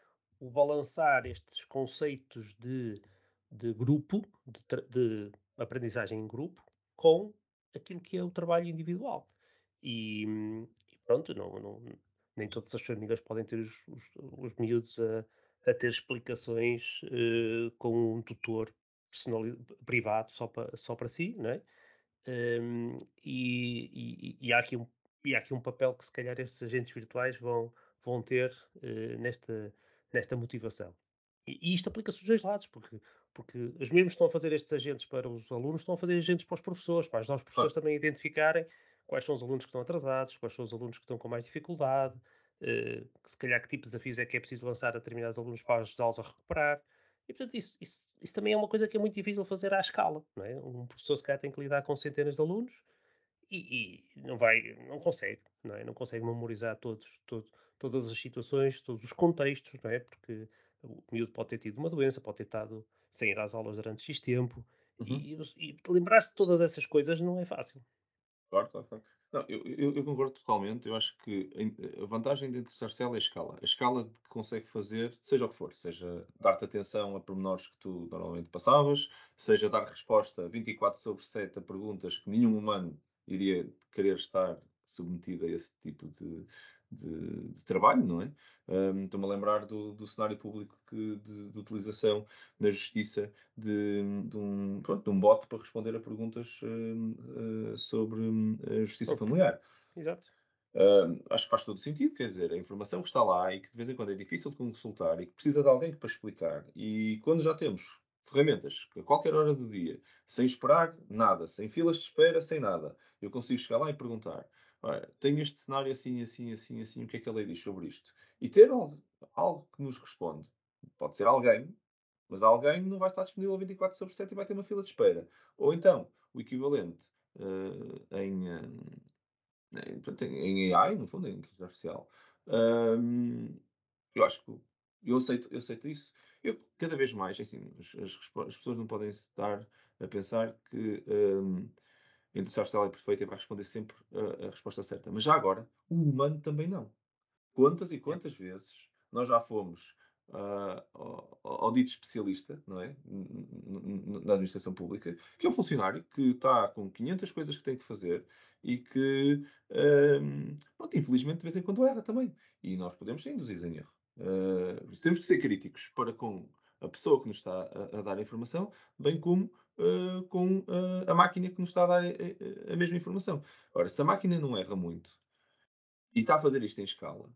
o balançar estes conceitos de, de grupo, de, de, aprendizagem em grupo, com aquilo que é o trabalho individual. E, e pronto, não, não, nem todas as famílias podem ter os, os, os miúdos a, a ter explicações uh, com um tutor privado só para, só para si, não é? Um, e, e, e, há aqui um, e há aqui um papel que se calhar estes agentes virtuais vão, vão ter uh, nesta, nesta motivação. E, e isto aplica-se dos dois lados, porque, porque os mesmos estão a fazer estes agentes para os alunos estão a fazer agentes para os professores, para ajudar os professores também a identificarem quais são os alunos que estão atrasados, quais são os alunos que estão com mais dificuldade, que se calhar que tipo de desafios é que é preciso lançar a determinados alunos para ajudá-los a recuperar. E, portanto, isso, isso, isso, também é uma coisa que é muito difícil fazer à escala. Não é? Um professor, se calhar, tem que lidar com centenas de alunos e, e não vai, não consegue, não é? Não consegue memorizar todos, todo, todas as situações, todos os contextos, não é? Porque o miúdo pode ter tido uma doença, pode ter estado sem ir às aulas durante X tempo. Uhum. E, e lembrar-se de todas essas coisas não é fácil.
Claro, claro, claro. Não, eu, eu, eu, concordo totalmente. Eu acho que a vantagem inteligência artificial é a escala. A escala que consegue fazer, seja o que for, seja dar-te atenção a pormenores que tu normalmente passavas, seja dar resposta 24 sobre 7 a perguntas que nenhum humano iria querer estar submetido a esse tipo de, de, de trabalho, não é? Um, Estou-me a lembrar do, do cenário público que, de, de, utilização na justiça de, de, um, pronto, de um bot para responder a perguntas uh, uh, sobre a justiça familiar.
Exato.
Uh, acho que faz todo sentido, quer dizer, a informação que está lá e que de vez em quando é difícil de consultar e que precisa de alguém para explicar, e quando já temos ferramentas que a qualquer hora do dia, sem esperar nada, sem filas de espera, sem nada, eu consigo chegar lá e perguntar: Tenho este cenário assim, assim, assim, assim, o que é que a lei diz sobre isto? E ter algo, que nos responde. Pode ser alguém, mas alguém não vai estar disponível 24 sobre 7 e vai ter uma fila de espera. Ou então, o equivalente uh, em, em, em, AI, no fundo, em inteligência artificial. Um, eu acho que eu aceito, eu aceito isso. Eu, cada vez mais, assim, as, as, as pessoas não podem estar a pensar que um, a inteligência artificial é perfeita e vai responder sempre a, a, resposta certa. Mas já agora, o humano também não. Quantas e quantas vezes nós já fomos uh, ao, ao dito especialista, não é? Na administração pública, que é um funcionário que está com 500 coisas que tem que fazer e que, um, pronto, infelizmente, de vez em quando erra também. E nós podemos ser induzidos em erro. Uh, temos que ser críticos para com a pessoa que nos está a, a dar a informação, bem como uh, com uh, a máquina que nos está a dar a, a, mesma informação. Ora, se a máquina não erra muito e está a fazer isto em escala,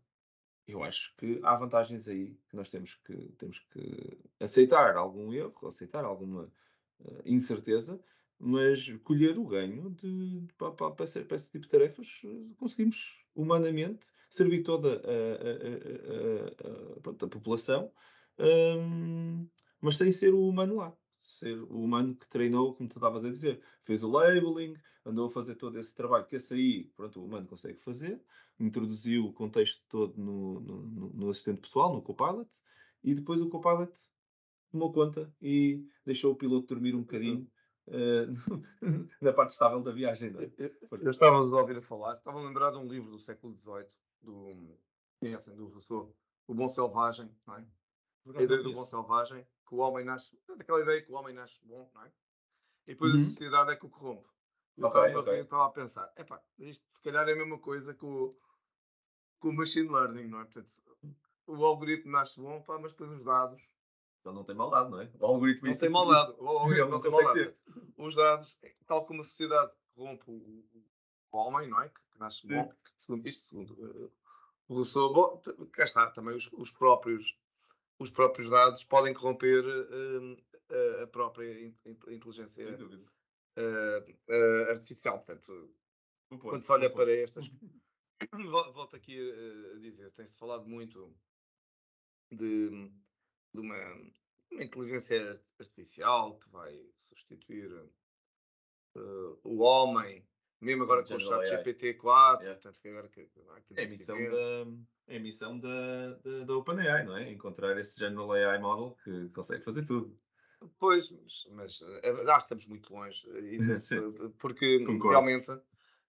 eu acho que há vantagens aí que nós temos que, temos que aceitar algum erro, aceitar alguma uh, incerteza, mas colher o ganho de, de para, para, para, esse tipo de tarefas, conseguimos humanamente servir toda a, a, a, a população um, mas sem ser o humano lá. Ser o humano que treinou, como tu estavas a dizer. Fez o labeling, andou a fazer todo esse trabalho que esse aí, pronto, o humano consegue fazer. Introduziu o contexto todo no, no, no assistente pessoal, no Copilot. E depois o Copilot tomou conta e deixou o piloto dormir um bocadinho. Uh, [laughs] na parte estável da viagem. É?
Eu, eu estava a ouvir a falar, estava a lembrar de um livro do século XVIII, do, conhecem, do Rousseau, O Bom Selvagem, não é? a ideia do bom selvagem, que o homem nasce, daquela ideia que o homem nasce bom, não é? E depois uhum. a sociedade é que o corrompe. Eu okay, okay. estava a pensar, epá, isto se calhar é a mesma coisa que o, com o machine learning, não é? Portanto, o algoritmo nasce bom, pá, mas depois os dados.
Ele não tem maldade, não é? O algoritmo
não tem maldade. O [laughs] algoritmo não tem maldade. Os dados, tal como a sociedade corrompe o, o homem, não é? Que, que nasce bom, segundo isto, segundo uh, o Rousseau, bom, cá está, também os, os próprios os próprios dados podem corromper uh, a própria inteligência uh, artificial. Portanto, quando se olha para estas. [laughs] [coughs] Volto aqui a, dizer, tem-se falado muito de, de uma, uma, inteligência artificial que vai substituir o homem mesmo agora com o chat GPT-4, yeah. portanto, que agora que,
é a missão, da, é missão da, da, da OpenAI, não é? Encontrar esse General AI Model que consegue fazer tudo.
Pois, mas, mas eh, já estamos muito longe, [laughs] porque Concordo. realmente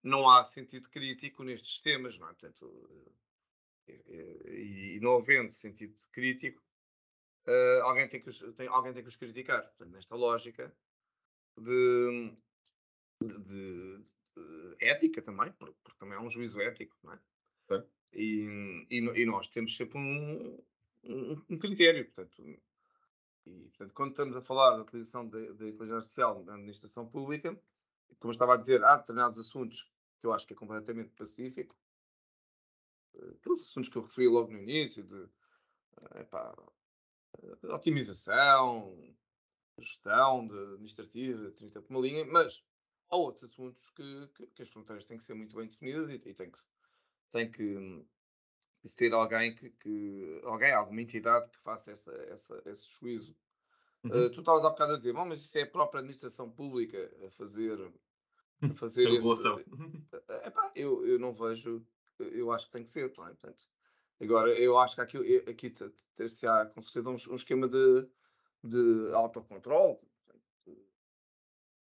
não há sentido crítico nestes sistemas, não é? Portanto, eh, eh, e, e não havendo sentido crítico, uh, alguém, tem que os, tem, alguém tem que os criticar. Portanto, nesta lógica de, de, ética também, porque, porque, também é um juízo ético, não é? E, e, e, nós temos sempre um, um, um critério. Portanto, e, portanto, quando estamos a falar da utilização da inteligência artificial na administração pública, como eu estava a dizer, há determinados assuntos que eu acho que é completamente pacífico. Aqueles assuntos que eu referi logo no início, de epá, otimização, gestão de administrativa, 30 por uma linha, mas há outros assuntos que, que, que, as fronteiras têm que ser muito bem definidas e, e tem que, tem que ter alguém que, que, alguém, alguma entidade que faça essa, essa, esse juízo. Uhum. Uh, tu estavas há bocado a dizer, bom, mas isso é a própria administração pública a fazer, a [laughs] fazer esse. [laughs] Epá, eu, eu não vejo, eu acho que tem que ser, não é? Portanto, agora, eu acho que aqui, aqui ter-se há com certeza um, um esquema de, de autocontrole,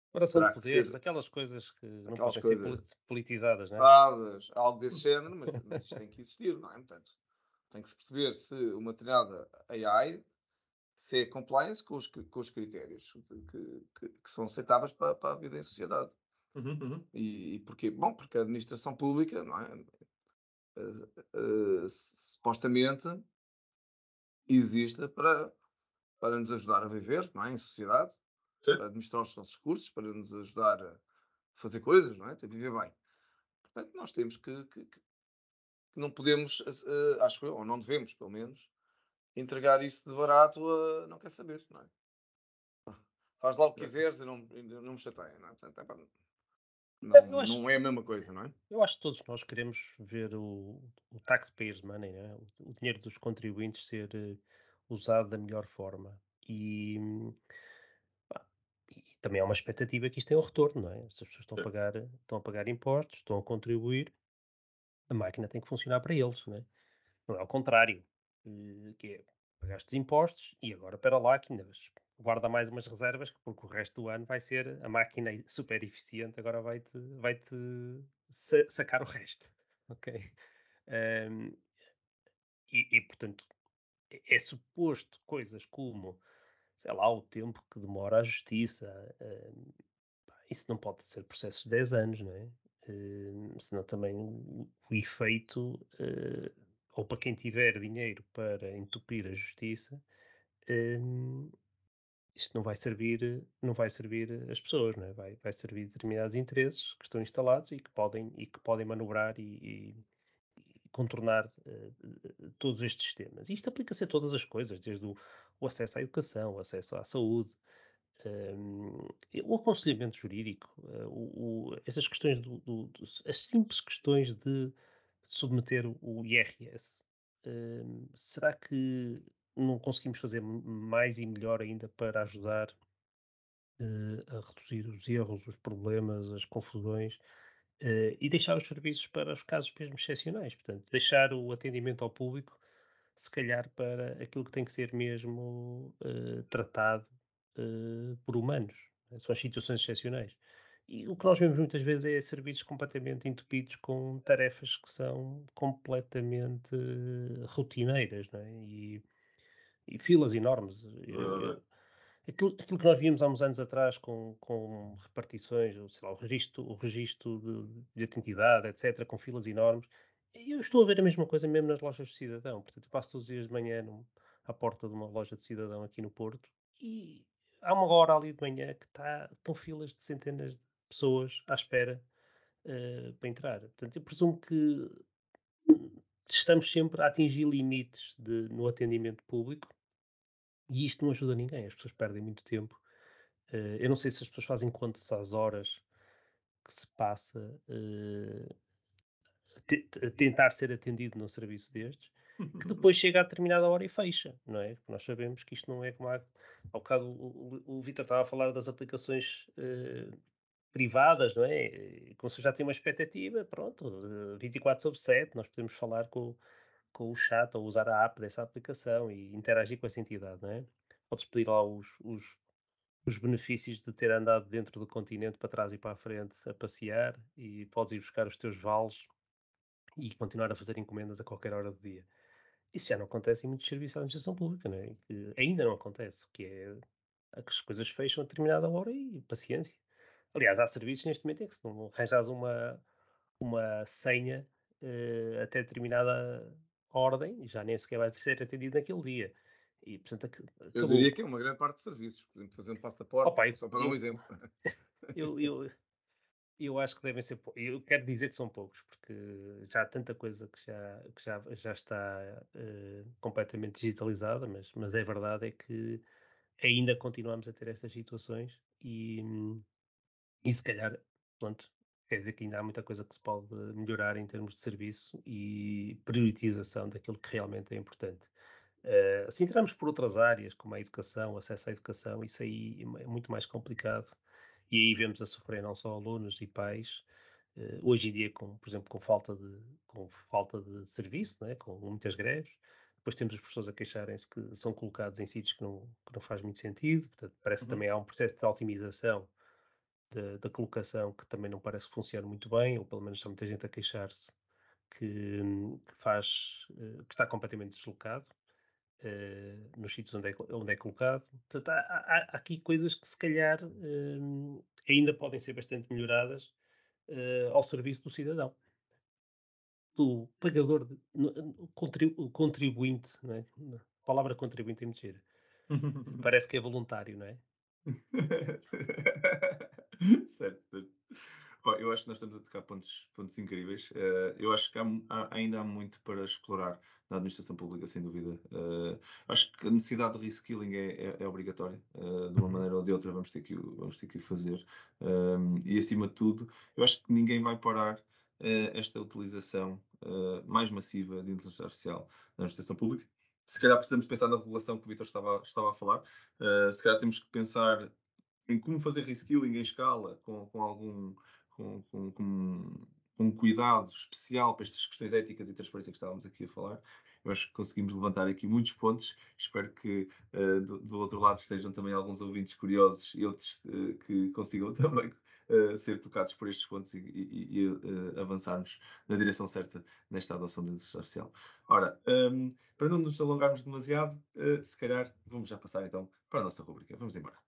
Separação de poderes, ser... aquelas coisas que não podem coisas... ser politizadas, não
é? Algo desse género, mas, mas isto tem que existir, não é? Portanto, tem que se perceber se uma determinada AI se é compliance com os, com os critérios que, que, que são aceitáveis para, para, a vida em sociedade.
Uhum, uhum.
E, e porquê? Bom, porque a administração pública, não é? Uh, uh, supostamente existe para, para nos ajudar a viver não é? em sociedade para administrar os nossos recursos, para nos ajudar a fazer coisas, não é? A viver bem. Portanto, nós temos que, que, que não podemos, uh, acho eu, ou não devemos, pelo menos, entregar isso de barato a não quer saber, não é? [laughs] Faz lá o que quiseres e não, não me chateia, não é? Portanto, é para, não, acho, não, é a mesma coisa, não é?
Eu acho que todos nós queremos ver o, o taxpayers money, é? o, o, dinheiro dos contribuintes ser uh, usado da melhor forma. E, e também há uma expectativa que isto tenha um retorno, não é? Se as pessoas estão a pagar, estão a pagar impostos, estão a contribuir, a máquina tem que funcionar para eles, não é? Não é ao contrário, eh, que é pagaste impostos e agora para lá que ainda guarda mais umas reservas porque o resto do ano vai ser a máquina super eficiente, agora vai-te vai -te sacar o resto, [laughs] ok? Um, e, e, portanto é, é suposto coisas como sei lá, o tempo que demora a justiça. Uh, isso não pode ser processos de 10 anos, não é? Uh, senão também o, o efeito, uh, ou para quem tiver dinheiro para entupir a justiça, isto não vai servir, não vai servir as pessoas, não é? vai, vai servir determinados interesses que estão instalados e que podem, e que podem manobrar e, contornar uh, todos estes sistemas. E isto aplica-se a todas as coisas, desde o, o, acesso à educação, o acesso à saúde, um, o aconselhamento jurídico, uh, o, o, essas questões, do, do, do, as simples questões de submeter o IRS. Um, será que não conseguimos fazer mais e melhor ainda para ajudar uh, a reduzir os erros, os problemas, as confusões Uh, e deixar os serviços para os casos mesmo excepcionais. Portanto, deixar o atendimento ao público, se calhar, para aquilo que tem que ser mesmo uh, tratado uh, por humanos. Né? São as situações excepcionais. E o que nós vemos muitas vezes é serviços completamente entupidos com tarefas que são completamente rotineiras, é? e, e, filas enormes. Eu, eu, Aquilo, aquilo, que nós víamos há uns anos atrás com, com repartições, sei lá, o registro, o registro de, de identidade, etc., com filas enormes, eu estou a ver a mesma coisa mesmo nas lojas de cidadão. Portanto, eu passo todos os dias de manhã à porta de uma loja de cidadão aqui no Porto e há uma hora ali de manhã que está, estão filas de centenas de pessoas à espera uh, para entrar. Portanto, eu presumo que estamos sempre a atingir limites de, no atendimento público e isto não ajuda ninguém, as pessoas perdem muito tempo. Uh, eu não sei se as pessoas fazem contas às horas que se passa uh, a tentar ser atendido num serviço destes, que depois chega a determinada hora e fecha, não é? Porque nós sabemos que isto não é como há... Ao bocado o, o, o Vitor estava a falar das aplicações uh, privadas, não é? Como se já tem uma expectativa, pronto, 24 sobre 7, nós podemos falar com com o chat ou usar a app dessa aplicação e interagir com essa entidade, não é? Podes pedir lá os, os, os benefícios de ter andado dentro do continente para trás e para a frente a passear e podes ir buscar os teus vales e continuar a fazer encomendas a qualquer hora do dia. Isso já não acontece em muitos serviços da administração pública, não é? Que ainda não acontece, que é que as coisas fecham a determinada hora e paciência. Aliás, há serviços neste momento em que se não arranjas uma, uma senha uh, até determinada ordem e já nem sequer vai ser atendido naquele dia. E, portanto.
Eu diria que é uma grande parte de serviços. Podemos fazer um passaporte,
Opa, eu-
só para dar um
eu-
exemplo. [laughs]
Eu, eu, eu acho que devem ser Eu quero dizer que são poucos, porque já há tanta coisa que já, que já, já está eh, completamente digitalizada, mas, mas é verdade é que ainda continuamos a ter estas situações e, e se calhar, pronto, quer dizer que ainda há muita coisa que se pode melhorar em termos de serviço e priorização daquilo que realmente é importante. Eh, se entrarmos por outras áreas, como a educação, acesso à educação, isso aí é muito mais complicado. E aí vemos a sofrer não só alunos e pais, eh, hoje em dia, com, por exemplo, com falta de, com falta de serviço, né, com muitas greves. Depois temos os professores a queixarem-se que são colocados em sítios que não, que não faz muito sentido. Portanto, parece que
Uhum.
também há um processo de otimização da, colocação que também não parece que funcione muito bem, ou pelo menos há muita gente a queixar-se que, que faz, eh, que está completamente deslocado eh, nos sítios onde é, onde é colocado. Portanto, há, há- há aqui coisas que se calhar eh, ainda podem ser bastante melhoradas eh, ao serviço do cidadão. Do pagador, de, contribu- contribuinte, não é? A palavra contribuinte é mentira. [laughs] Parece que é voluntário, não é? [laughs]
certo, certo. Eu acho que nós estamos a tocar pontos, pontos incríveis. Eh, eu acho que há, há- ainda há muito para explorar na administração pública, sem dúvida. Eh, acho que a necessidade de reskilling é, é, é obrigatória. Eh, de uma maneira ou de outra, vamos ter que, o- vamos ter que o fazer. E acima de tudo, eu acho que ninguém vai parar esta utilização mais massiva de inteligência artificial na administração pública. Se calhar precisamos pensar na regulação que o Vitor estava, estava a falar. Se calhar temos que pensar em como fazer reskilling em escala, com, com algum com, com, com, com cuidado especial para estas questões éticas e transparência que estávamos aqui a falar. Eu acho que conseguimos levantar aqui muitos pontos. Espero que uh, do, do, outro lado estejam também alguns ouvintes curiosos e outros uh, que consigam [laughs] também uh, ser tocados por estes pontos e, e, e avançarmos na direção certa nesta adoção da inteligência artificial. Ora, um, para não nos alongarmos demasiado, se calhar vamos já passar então para a nossa rubrica. Vamos embora.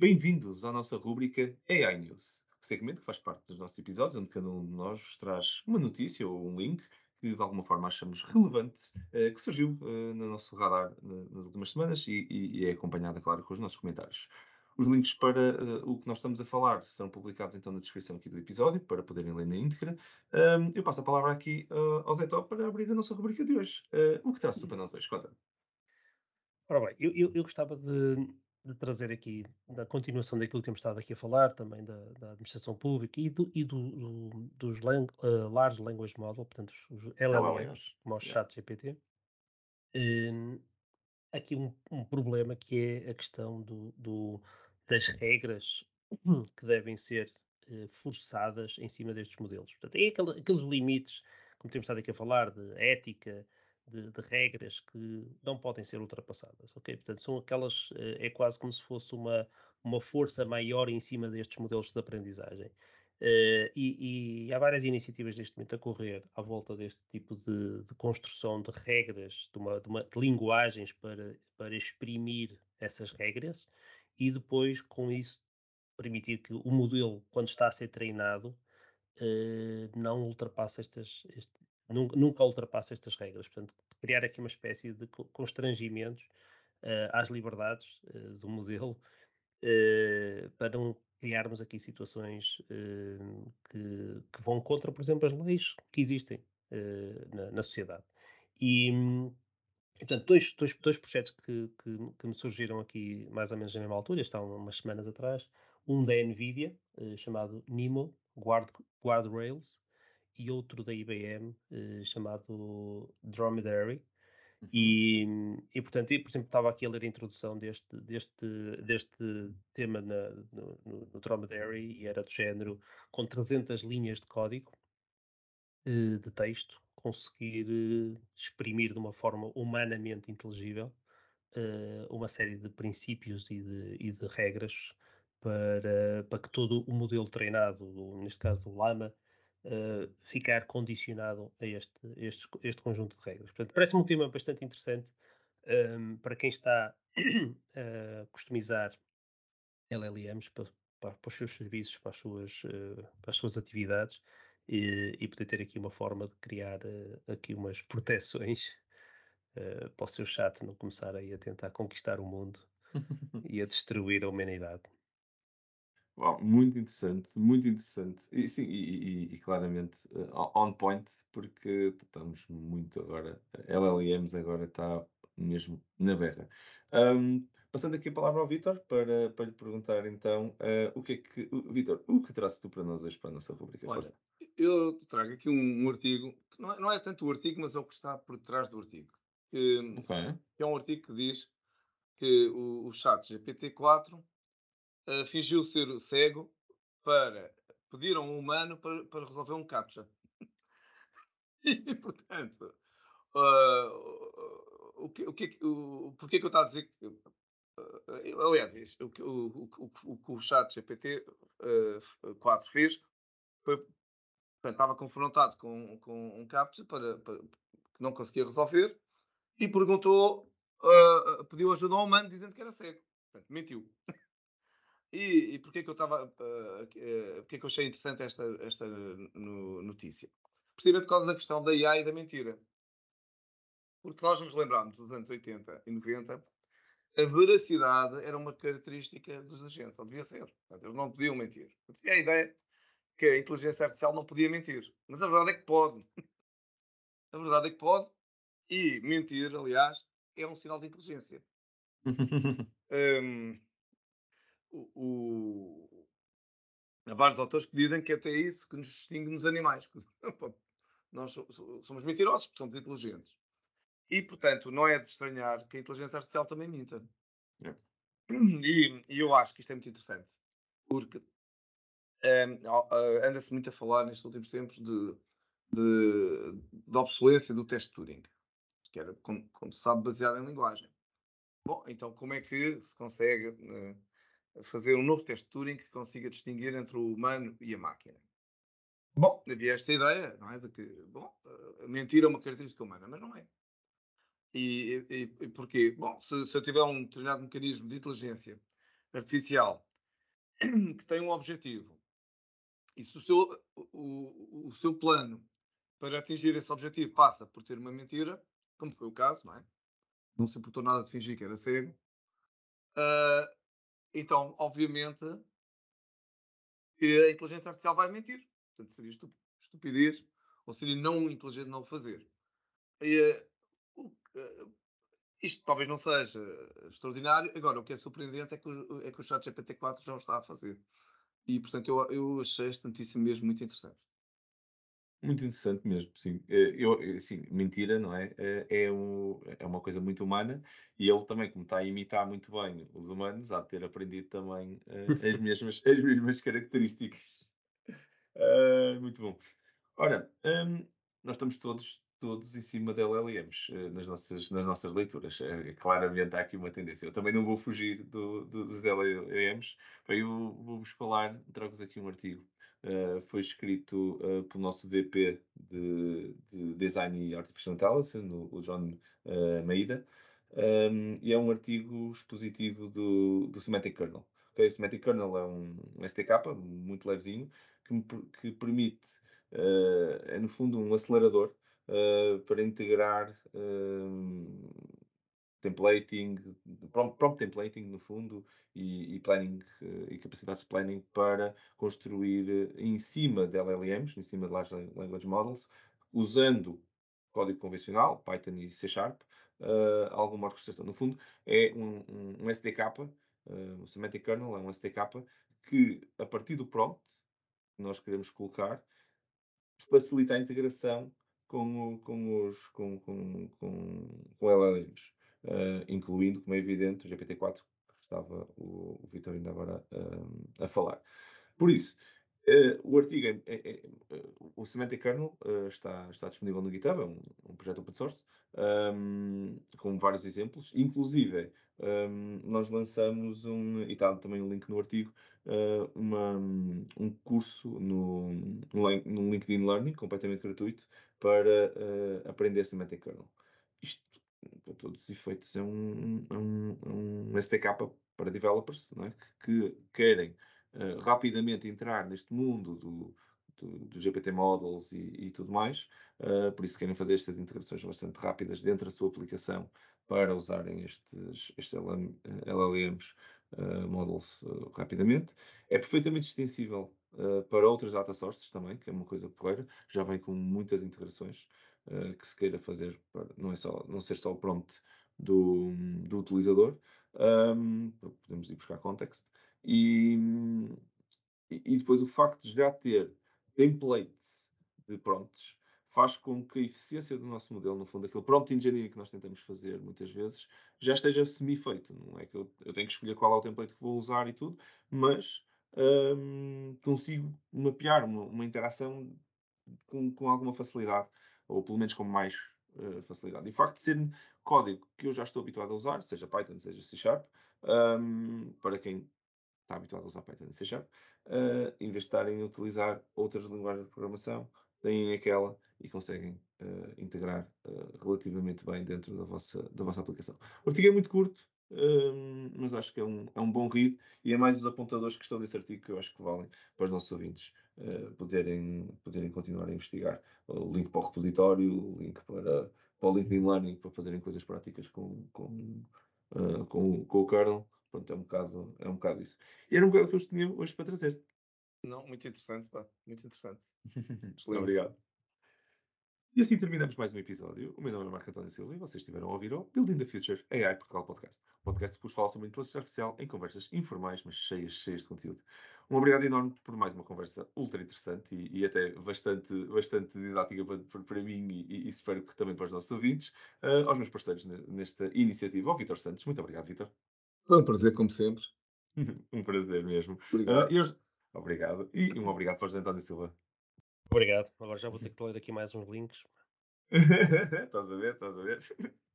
Bem-vindos à nossa rúbrica AI News, segmento que faz parte dos nossos episódios, onde cada um de nós vos traz uma notícia ou um link que de alguma forma achamos relevante, eh, que surgiu eh, no nosso radar nas últimas semanas e, e, é acompanhada, claro, com os nossos comentários. Os links para uh, o que nós estamos a falar serão publicados então na descrição aqui do episódio, para poderem ler na íntegra. Um, eu passo a palavra aqui uh, ao Zé Top para abrir a nossa rubrica de hoje. Uh, o que traz-te para nós hoje? Conta.
Ora bem, eu, eu, eu gostava de, de, trazer aqui, da continuação daquilo que temos estado aqui a falar, também da, da administração pública e, do, e do, do, dos lang, uh, Large Language Model, portanto, os, os LLMs, como o yeah. ChatGPT. Um, aqui um, um, problema que é a questão do, do, das regras [clears throat] que devem ser uh, forçadas em cima destes modelos. Portanto, é aquele, aqueles limites, como temos estado aqui a falar, de ética, de, de, regras que não podem ser ultrapassadas, ok? Portanto, são aquelas, uh, é quase como se fosse uma, uma força maior em cima destes modelos de aprendizagem. Uh, e, e, há várias iniciativas neste momento a correr à volta deste tipo de, de construção de regras, de, uma, de, uma, de linguagens para, para exprimir essas regras e depois, com isso, permitir que o modelo, quando está a ser treinado, uh, não ultrapasse estas, este, nunca, nunca ultrapasse estas regras. Portanto, criar aqui uma espécie de constrangimentos uh, às liberdades uh, do modelo para não criarmos aqui situações que, que, vão contra, por exemplo, as leis que existem na, na sociedade. E, Portanto, dois, dois, dois projetos que, que, que, me surgiram aqui mais ou menos na mesma altura, estão umas semanas atrás. Um da NVIDIA, chamado NIMO, Guard, Guardrails, e outro da IBM, eh, chamado Dromedary. Uhum. E, e, portanto, eu, por exemplo, estava aqui a ler a introdução deste, deste, deste tema na, no, no, no Dromedary e era do género com 300 linhas de código eh, de texto, conseguir eh, exprimir de uma forma humanamente inteligível eh, uma série de princípios e de, e de regras para, para que todo o modelo treinado, neste caso do Lama, uh, ficar condicionado a este, este, este, conjunto de regras. Portanto, parece-me um tema bastante interessante um, para quem está [clears throat] a customizar LLMs para, para, para, os seus serviços, para as suas, para as suas atividades e, e poder ter aqui uma forma de criar aqui umas [laughs] proteções para o seu chat não começar aí a tentar conquistar o mundo [laughs] e a destruir a humanidade.
Muito interessante, muito interessante. E sim, e, e, e claramente uh, on point, porque estamos muito agora, LLMs agora está mesmo na berra. Um, passando aqui a palavra ao Vitor para, para lhe perguntar então uh, o que é que. Vitor, o que traz tu para nós hoje para a nossa rubrica?
Olha, Força. eu trago aqui um, um artigo, que não é, não é, tanto o artigo, mas é o que está por trás do artigo. Que, okay. que é um artigo que diz que o, o chat GPT-4 fingiu ser cego para pedir a um humano para, para resolver um captcha. [laughs] e, portanto, uh, o que, o que, o, porquê que eu estou a dizer que. Uh, aliás, o que o, o, o, o chat GPT uh, 4 fez foi. Estava confrontado com, com um captcha para, para, que não conseguia resolver e perguntou, uh, pediu ajuda ao humano dizendo que era cego. Portanto, mentiu. E, e porquê que eu estava. Uh, uh, que eu achei interessante esta, esta no, notícia? Precisamente por causa da questão da IA e da mentira. Porque nós nos lembramos dos anos 80 e 90, a veracidade era uma característica dos agentes, ou devia ser. Portanto, eles não podiam mentir. Eu tinha a ideia que a inteligência artificial não podia mentir. Mas a verdade é que pode. A verdade é que pode. E mentir, aliás, é um sinal de inteligência. [laughs] um, o, o... Há vários autores que dizem que até isso que nos distingue nos animais. [laughs] Nós somos mentirosos porque somos inteligentes. E, portanto, não é de estranhar que a inteligência artificial também minta. É. [clears throat] E, e, eu acho que isto é muito interessante. Porque um, anda-se muito a falar nestes últimos tempos de, de, de obsolência do teste Turing. Que era, como, como, se sabe, baseado em linguagem. Bom, então como é que se consegue uh, fazer um novo teste de Turing que consiga distinguir entre o humano e a máquina. Bom, havia esta ideia, não é? De que, bom, a mentira é uma característica humana, mas não é. E, e, e porquê? Bom, se, se, eu tiver um determinado mecanismo de inteligência artificial [clears throat] que tem um objetivo, e se o seu, o, o seu plano para atingir esse objetivo passa por ter uma mentira, como foi o caso, não é? Não se importou nada de fingir que era cego, uh, então, obviamente, a inteligência artificial vai mentir. Portanto, seria estupidez ou seria não inteligente não fazer. E, uh, uh, isto talvez não seja extraordinário. Agora, o que é surpreendente é que o, é que o chat GPT-4 já o está a fazer. E, portanto, eu, eu achei esta notícia mesmo muito interessante.
Muito interessante mesmo, sim. Eh, eu, assim, mentira, não é? Eh, é, um, é uma coisa muito humana e ele também, como está a imitar muito bem os humanos, há de ter aprendido também uh, as, [laughs] mesmas, as mesmas características. Uh, muito bom. Ora, um, nós estamos todos, todos em cima de LLMs uh, nas, nossas, nas nossas leituras. claramente há aqui uma tendência. Eu também não vou fugir do, do, dos LLMs. Eu vou-vos falar, trago-vos aqui um artigo Uh, foi escrito uh, pelo nosso VP de, de, Design e Artificial Intelligence, o John uh, Maida, um, e é um artigo expositivo do, do Semantic Kernel. Okay? O Semantic Kernel é um, um STK muito levezinho que, me, que permite, é no fundo um acelerador para integrar templating, prompt templating no fundo e, e planning eh, e capacidades de planning para construir eh, em cima de LLMs, em cima de Large Language Models, usando código convencional, Python e C Sharp, uh, alguma orquestração. No fundo, é um, um, um SDK, uh, o Semantic Kernel é um SDK que, a partir do prompt que nós queremos colocar, facilita a integração com, com, os, com, com, com, com LLMs uh, incluindo, como é evidente, o GPT-4, que estava o, o Vitor ainda agora uh, a falar. Por isso, Uh, o artigo, é, é, é, o Semantic Kernel uh, está, está disponível no GitHub, é um, um projeto open source, um, com vários exemplos. Inclusive, um, nós lançamos um, e está também um link no artigo, uh, uma, um curso no, no LinkedIn Learning, completamente gratuito, para aprender Semantic Kernel. Para todos os efeitos, é um, um, um SDK para developers é? que, que, querem uh, rapidamente entrar neste mundo do, do, do GPT Models e, e tudo mais, uh, por isso querem fazer estas integrações bastante rápidas dentro da sua aplicação para usarem estes, estes LM, LLMs uh, Models rapidamente. É perfeitamente extensível para outras data sources também, que é uma coisa porreira, já vem com muitas integrações que se queira fazer, para, não, é só, não ser só o prompt do, do utilizador, um, podemos ir buscar context, e, e depois o facto de já ter templates de prompts faz com que a eficiência do nosso modelo, no fundo, aquele prompt engineering que nós tentamos fazer muitas vezes, já esteja semi-feito. Não é que eu, eu, tenho que escolher qual é o template que vou usar e tudo, mas consigo mapear uma, uma interação com, com, alguma facilidade, ou pelo menos com mais uh, facilidade. E o facto de ser código que eu já estou habituado a usar, seja Python, seja C Sharp, um, para quem está habituado a usar Python e C Sharp, uh, em vez de estarem a utilizar outras linguagens de programação, têm aquela e conseguem uh, integrar uh, relativamente bem dentro da vossa, da vossa aplicação. O artigo é muito curto, mas acho que é um, é um bom read e é mais os apontadores que estão nesse artigo que eu acho que valem para os nossos ouvintes poderem, poderem continuar a investigar. O link para o repositório, o link para, para o LinkedIn Learning, para fazerem coisas práticas com, com, com, com o kernel. Pronto, é um bocado, é um bocado isso. E era um bocado que eu tinha hoje para trazer.
Não, muito interessante, pá. Muito interessante. [laughs]
Obrigado. E assim terminamos mais um episódio. O meu nome é Marco António Silva e vocês estiveram a ouvir o Building the Future AI Portugal Podcast. podcast que vos fala sobre inteligência artificial em conversas informais, mas cheias, cheias de conteúdo. Um obrigado enorme por mais uma conversa ultra interessante e, e até bastante, bastante didática para, para mim e, e, espero que também para os nossos ouvintes. Uh, aos meus parceiros nesta iniciativa, ao Vitor Santos. Muito obrigado, Vitor.
Foi um prazer, como sempre. [laughs]
um prazer mesmo.
Obrigado.
Uh, eu... Obrigado. E um obrigado para o José António Silva.
Obrigado. Agora já vou ter que ler aqui mais uns links. [laughs]
estás a ver, estás a ver?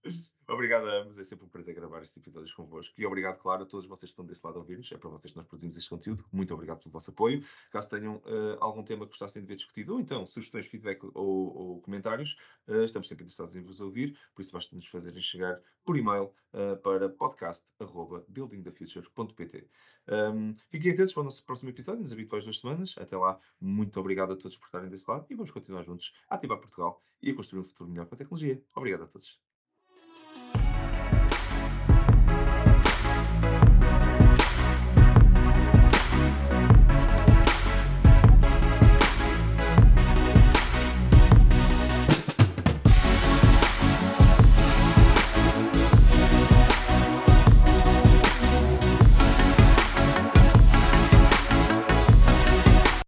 [laughs] obrigado a ambos, é sempre um prazer gravar estes episódios convosco. E obrigado, claro, a todos vocês que estão desse lado a ouvir-nos. É para vocês que nós produzimos este conteúdo. Muito obrigado pelo vosso apoio. Caso tenham uh, algum tema que gostassem de ver discutido, ou então sugestões, feedback ou, ou comentários, uh, estamos sempre interessados em vos ouvir. Por isso, basta nos fazerem chegar por e-mail uh, para podcast.buildingthefuture.pt. Um, fiquem atentos para o nosso próximo episódio, nas habituais duas semanas. Até lá, muito obrigado a todos por estarem desse lado e vamos continuar juntos a ativar Portugal e a construir um futuro melhor com a tecnologia. Obrigado a todos.